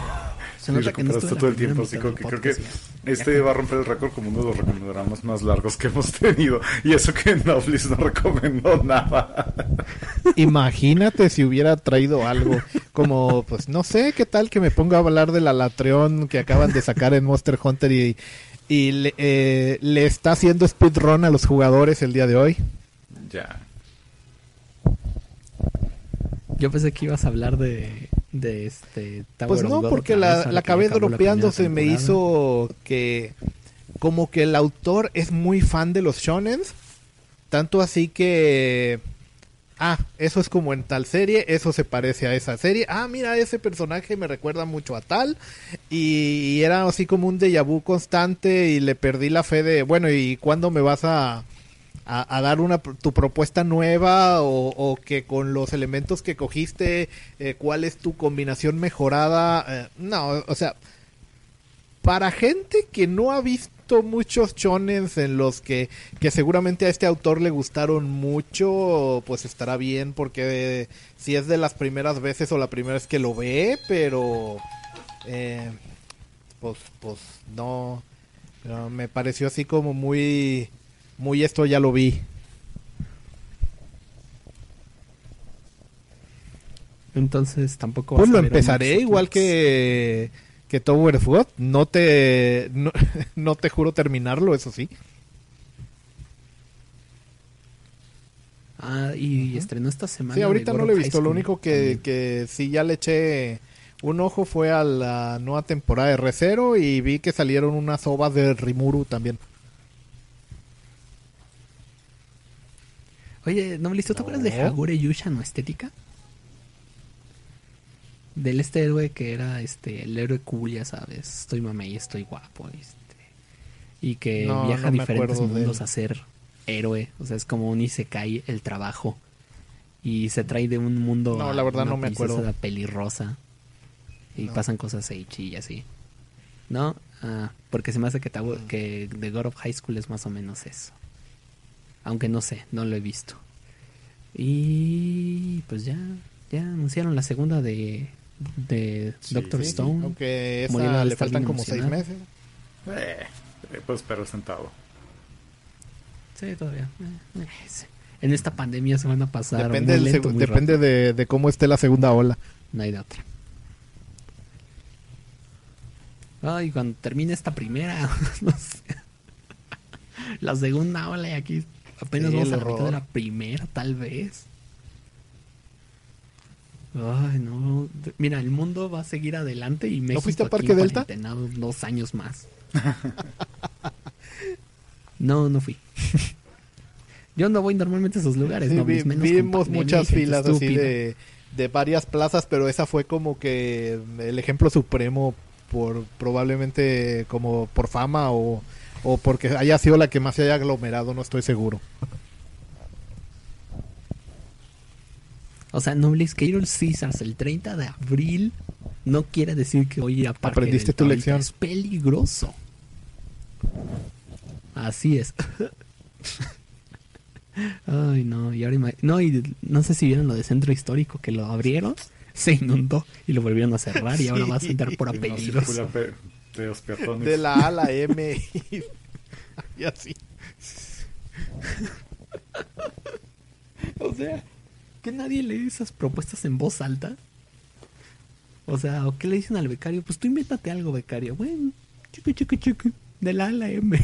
se Sí, nota que no la todo el tiempo, así que creo que este Ya va a romper el récord como uno de los recomendadramas más largos que hemos tenido. Y eso que Netflix no recomendó nada. Imagínate si hubiera traído algo como, pues no sé, qué tal que me ponga a hablar del Alatreón que acaban de sacar en Monster Hunter y, y le, eh, le está haciendo speedrun a los jugadores el día de hoy. Ya. Yo pensé que ibas a hablar de, de este Tower Pues no, porque la, la acabé la dropeando, primera se me hizo que como que el autor es muy fan de los shonens, tanto así que ah, eso es como en tal serie, eso se parece a esa serie, ah, mira, ese personaje me recuerda mucho a tal, y, y era así como un déjà vu constante y le perdí la fe de, bueno, ¿y cuándo me vas a, a, dar una tu propuesta nueva o, que con los elementos que cogiste, eh, cuál es tu combinación mejorada? Eh, no, o sea, para gente que no ha visto muchos chonens en los que, que seguramente a este autor le gustaron mucho, pues estará bien porque si es de las primeras veces o la primera vez que lo ve, pero eh, pues, pues no, me pareció así como muy, muy esto ya lo vi. Entonces tampoco Pues lo empezaré igual que que Tower of God. No te no, no te juro terminarlo, eso sí. Ah, y estrenó esta semana. Sí, ahorita no lo he visto. Lo único que, que sí ya le eché un ojo fue a la nueva temporada de Recero y vi que salieron unas ovas de Rimuru también. Oye, ¿no me listo? ¿Te acuerdas de. Hagure Yusha no estética? Del este héroe que era este el héroe cool, ya sabes. Estoy mamey, estoy guapo. Este, y que No, viaja no a diferentes mundos a ser héroe. O sea, es como un Isekai el trabajo. Y se trae de un mundo. No, a la verdad una no me acuerdo. pelirrosa. Y No. pasan cosas Eichi y así. ¿No? Ah, porque se me hace que, Tower- Mm. que The God of High School es más o menos eso. Aunque no sé, no lo he visto. Y pues ya, ya anunciaron la segunda de, de Sí, Doctor sí, Stone. Aunque esa le faltan como seis meses. Eh, eh, puedo esperar sentado. Sí, todavía. Eh, eh, sí. En esta pandemia se van a pasar. Depende, muy del lento, seg- muy depende de, de cómo esté la segunda ola. No hay de otra. Ay, cuando termine esta primera, no sé. La segunda ola y aquí apenas Sí, vamos a la mitad de la primera, tal vez. Ay, no. Mira, el mundo va a seguir adelante y México fuiste a Parque Delta? dos años más. no, no fui. Yo no voy normalmente a esos lugares, Sí, no vi- menos con vimos muchas filas así de, de varias plazas, pero esa fue como que el ejemplo supremo por probablemente como por fama o, o porque haya sido la que más se haya aglomerado, no estoy seguro. O sea, Nobles Little Caesars el 30 de abril no quiere decir que Parque Aprendiste tu lección. Es peligroso. Así es. Ay, no, y ahora no, y no sé si vieron lo de Centro Histórico que lo abrieron, se inundó y lo volvieron a cerrar y ahora vas a entrar por no apellidos. De los peatones. De la A a la M y, y así. O sea, que nadie lee esas propuestas en voz alta. O sea, ¿o qué le dicen al becario? Pues tú invéntate algo, becario. Bueno, chico, chico, chico. De la A a la M.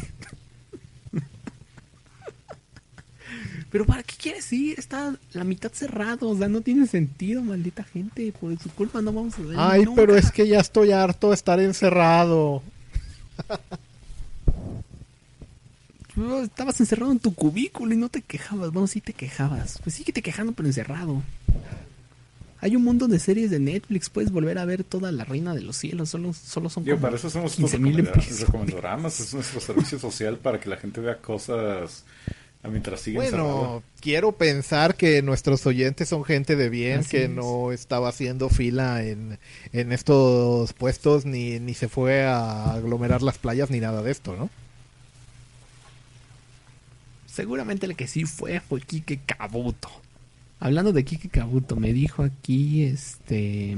Pero ¿para qué quieres ir? Está la mitad cerrado. O sea, no tiene sentido, maldita gente. Por su culpa no vamos a ver. Ay, nunca. pero es que ya estoy harto de estar encerrado. Estabas encerrado en tu cubículo y no te quejabas. Bueno, sí te quejabas. Pues sí que te quejando, pero encerrado. Hay un mundo de series de Netflix. Puedes volver a ver toda La Reina de los Cielos. Solo, solo son Digo, como para eso 15,000 recomendora- episodios. recomendoramas, es nuestro servicio social para que la gente vea cosas mientras sigue Bueno, quiero pensar que nuestros oyentes son gente de bien, Así que es. no estaba haciendo fila en, en estos puestos, ni, ni se fue a aglomerar las playas, ni nada de esto, ¿no? Seguramente el que sí fue fue Kike Kabuto. Hablando de Kike Kabuto, me dijo aquí este.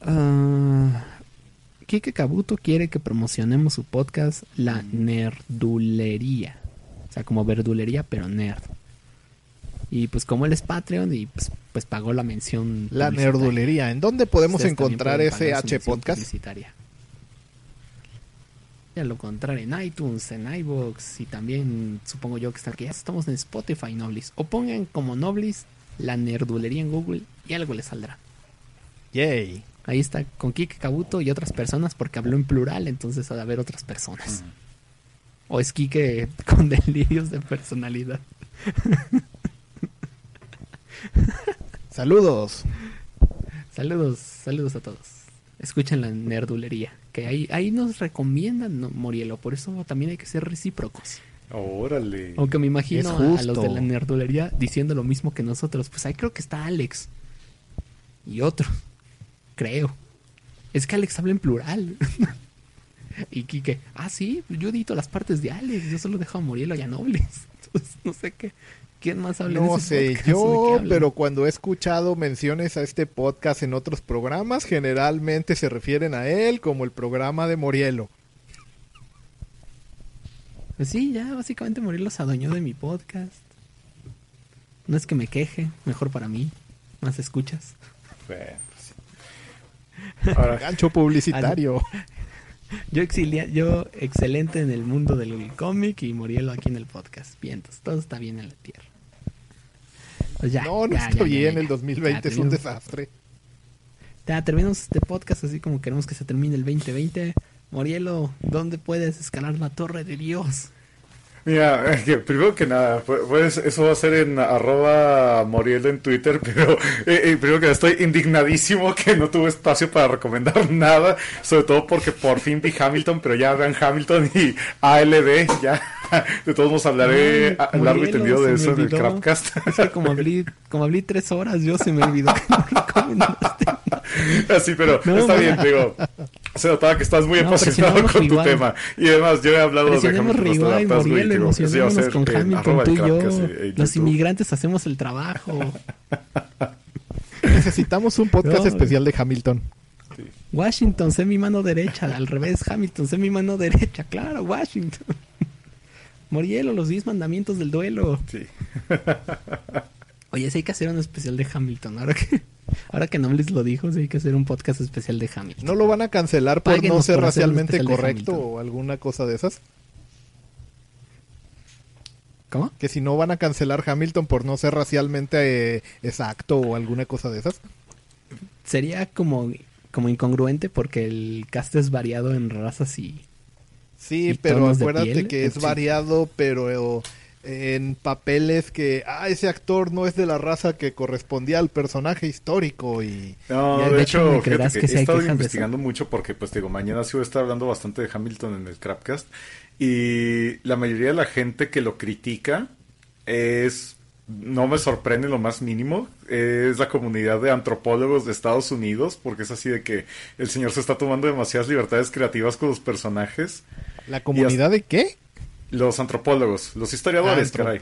ah, Kike Kabuto quiere que promocionemos su podcast La Nerdulería. O sea, como verdulería, pero nerd. Y pues como él es Patreon y pues, pues pagó la mención. La nerdulería. ¿En dónde podemos Ustedes encontrar ese H podcast? publicitaria. Ya lo encontrar en iTunes, en iVoox y también supongo yo que está que ya estamos en Spotify Noblis. O pongan como Noblis la nerdulería en Google y algo le saldrá. Yay. Ahí está con Kike Kabuto y otras personas porque habló en plural, entonces ha de haber otras personas. O es Kike con delirios de personalidad. Saludos. Saludos, saludos a todos. Escuchen la nerdulería, que ahí, ahí nos recomiendan, no, Morielo, por eso también hay que ser recíprocos. Órale. Aunque me imagino a, a los de la nerdulería diciendo lo mismo que nosotros. Pues ahí creo que está Alex. Y otro. Creo. Es que Alex habla en plural. y Kike, ah, sí, yo edito las partes de Alex. Yo solo dejo a Morielo y a Nobles. Entonces, no sé qué. ¿Quién más habla No sé yo, pero cuando he escuchado menciones a este podcast en otros programas, generalmente se refieren a él como el programa de Morielo. Pues sí, ya básicamente Morielo se adueñó de mi podcast. No es que me queje, mejor para mí. Más escuchas. Bueno, pues sí. Ahora, Gancho publicitario. Yo, exilia, yo excelente en el mundo del cómic y Morielo aquí en el podcast. Bien, entonces todo está bien en la tierra. Pues ya, no, no ya, está ya, bien, el 2020 Ya, es un desastre. Ya terminamos este podcast así como queremos que se termine el 2020. Morielo, ¿dónde puedes escalar la torre de Dios? Mira, que primero que nada, pu- pues eso va a ser en arroba Moriel en Twitter, pero eh, eh, primero que nada estoy indignadísimo que no tuve espacio para recomendar nada, sobre todo porque por fin vi Hamilton, pero ya vean Hamilton y ALB, ya, de todos modos hablaré Ay, a- largo y tendido de eso en el. Crapcast. Es que como hablé, como hablé tres horas, yo se me olvidó que no recomendaste. Así, pero No, está bien, digo. Se notaba que estás muy No, apasionado con tu tema. Y además, yo he hablado de Hamilton hasta Digo, ser con en Hamilton, arroba tú y yo. En- en Los inmigrantes hacemos el trabajo. Necesitamos un podcast No, especial de Hamilton. Washington, sé mi mano derecha. Al revés, Hamilton, sé mi mano derecha. Claro, Washington. Morielo, los 10 mandamientos del duelo. Sí. Oye, sí hay que hacer un especial de Hamilton. Ahora que, ahora que Nomlis lo dijo, sí hay que hacer un podcast especial de Hamilton. ¿No lo van a cancelar por no ser por racialmente correcto o alguna cosa de esas? ¿Cómo? Que si no van a cancelar Hamilton por no ser racialmente eh, exacto o alguna cosa de esas. Sería como, como incongruente porque el cast es variado en razas y... Sí, ¿Y pero tonos de acuérdate piel? que es Sí. variado, pero eh, en papeles que, ah, ese actor no es de la raza que correspondía al personaje histórico y... No, Ya, de, de hecho, hecho, ¿me fíjate creerás que que he estado investigando mucho porque, pues, te digo, mañana sí voy a estar hablando bastante de Hamilton en el Crapcast. Y la mayoría de la gente que lo critica es, no me sorprende lo más mínimo, es la comunidad de antropólogos de Estados Unidos, porque es así de que el señor se está tomando demasiadas libertades creativas con los personajes. ¿La comunidad de qué? Los antropólogos, los historiadores, caray.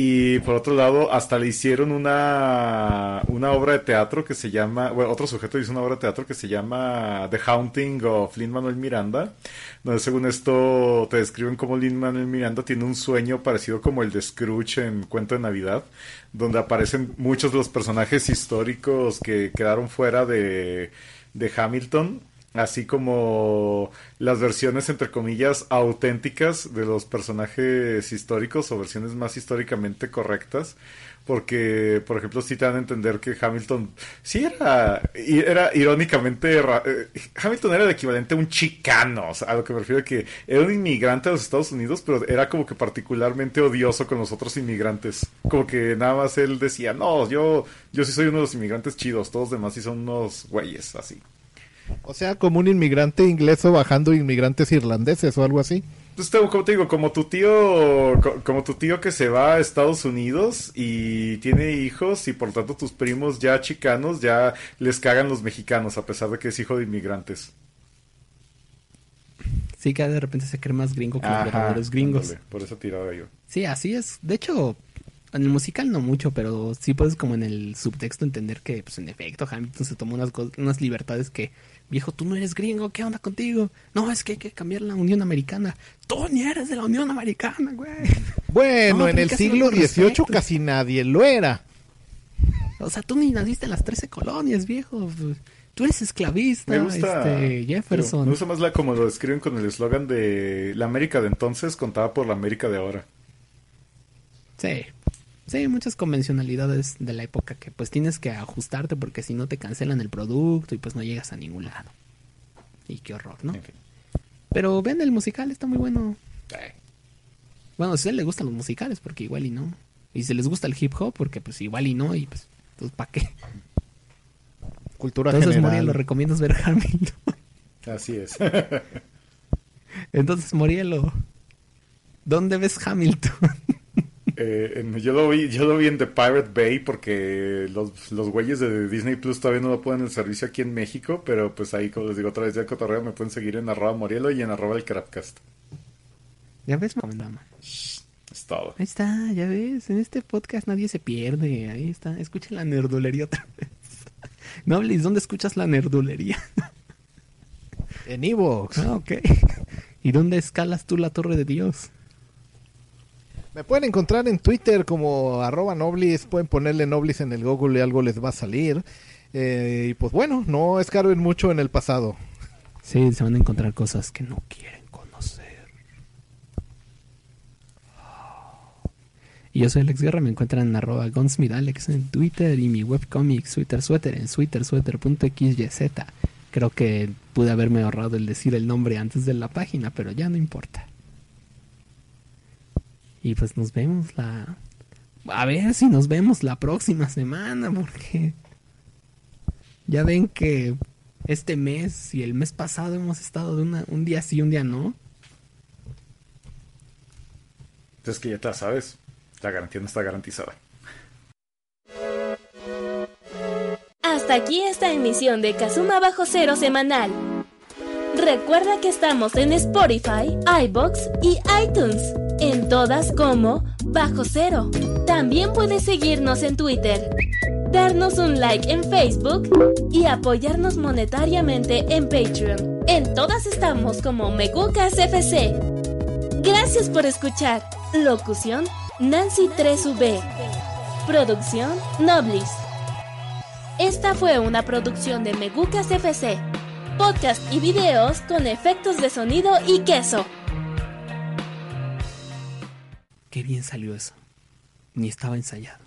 Y por otro lado, hasta le hicieron una, una obra de teatro que se llama, bueno, otro sujeto hizo una obra de teatro que se llama The Haunting of Lin Manuel Miranda, donde según esto te describen cómo Lin Manuel Miranda tiene un sueño parecido como el de Scrooge en Cuento de Navidad, donde aparecen muchos de los personajes históricos que quedaron fuera de, de Hamilton así como las versiones entre comillas auténticas de los personajes históricos o versiones más históricamente correctas porque por ejemplo sí te dan a entender que Hamilton sí era era irónicamente eh, Hamilton era el equivalente a un chicano o sea, a lo que me refiero a que era un inmigrante de los Estados Unidos pero era como que particularmente odioso con los otros inmigrantes. Como que nada más él decía no yo yo sí soy uno de los inmigrantes chidos todos los demás sí son unos güeyes así O sea, como un inmigrante inglés o bajando inmigrantes irlandeses o algo así. Entonces, te- como te digo, como tu tío, co- como tu tío que se va a Estados Unidos y tiene hijos y por tanto tus primos ya chicanos ya les cagan los mexicanos a pesar de que es hijo de inmigrantes. Sí, que de repente se cree más gringo que los Ajá, verdaderos gringos. ándale, por eso tiraba yo. Sí, así es. De hecho, en el musical no mucho, pero sí puedes como en el subtexto entender que, pues en efecto, Hamilton se tomó unas, unas libertades que, viejo, tú no eres gringo, ¿qué onda contigo? No, es que hay que cambiar la Unión Americana. Tú ni eres de la Unión Americana, güey. Bueno, No, en el siglo XVIII casi nadie lo era. O sea, tú ni naciste en las 13 colonias, viejo. Tú eres esclavista, Me gusta, este, Jefferson. me gusta más la como lo describen con el eslogan de la América de entonces contada por la América de ahora. Sí. Sí, muchas convencionalidades de la época que pues tienes que ajustarte porque si no te cancelan el producto y pues no llegas a ningún lado. Y qué horror, ¿no? En fin. Pero ven el musical, está muy bueno. Bueno, si a él le gustan los musicales, porque igual y no. Y si les gusta el hip hop, porque pues igual y no, y pues, pues ¿para qué? Cultura Entonces, general. Moriel, lo recomiendas ver Hamilton. así es. Entonces, Morielo, ¿dónde ves Hamilton? Eh, en- yo, lo vi, yo lo vi en The Pirate Bay porque los, los güeyes de Disney Plus todavía no lo ponen en servicio aquí en México, pero pues ahí, como les digo, otra vez ya cotorreo me pueden seguir en arroba Morielo y en arroba el Crapcast. ya ves, mamá. Es todo. Ahí está, ya ves, en este podcast nadie se pierde. Ahí está, escuchen la nerdulería otra vez. Noblis, ¿dónde escuchas la nerdulería? En Evox. Ah, ok. ¿Y dónde escalas tú la torre de Dios? Me pueden encontrar en Twitter como arroba noblis. Pueden ponerle noblis en el Google y algo les va a salir. Eh, y pues bueno, no escarben mucho en el pasado. Sí, se van a encontrar cosas que no quieren conocer. Y yo soy Alex Guerra, me encuentran en arroba gunsmithalex en Twitter y mi webcomic Twitter Sweater en twittersweater.xyz. Creo que pude haberme ahorrado el decir el nombre antes de la página, pero ya no importa. Y pues nos vemos la... A ver si nos vemos la próxima semana, porque... Ya ven que este mes y el mes pasado hemos estado de una, un día sí, un día no. Entonces que ya te la sabes, la garantía no está garantizada. Hasta aquí esta emisión de Kazuma Bajo Cero semanal. Recuerda que estamos en Spotify, iBox y iTunes. En todas como Bajo Cero. También puedes seguirnos en Twitter, darnos un like en Facebook y apoyarnos monetariamente en Patreon. En todas estamos como Megucas FC. Gracias por escuchar. Locución Nancy 3V. Producción Noblis. Esta fue una producción de Megucas FC. Podcast y videos con efectos de sonido y queso. Qué bien salió eso. Ni estaba ensayado.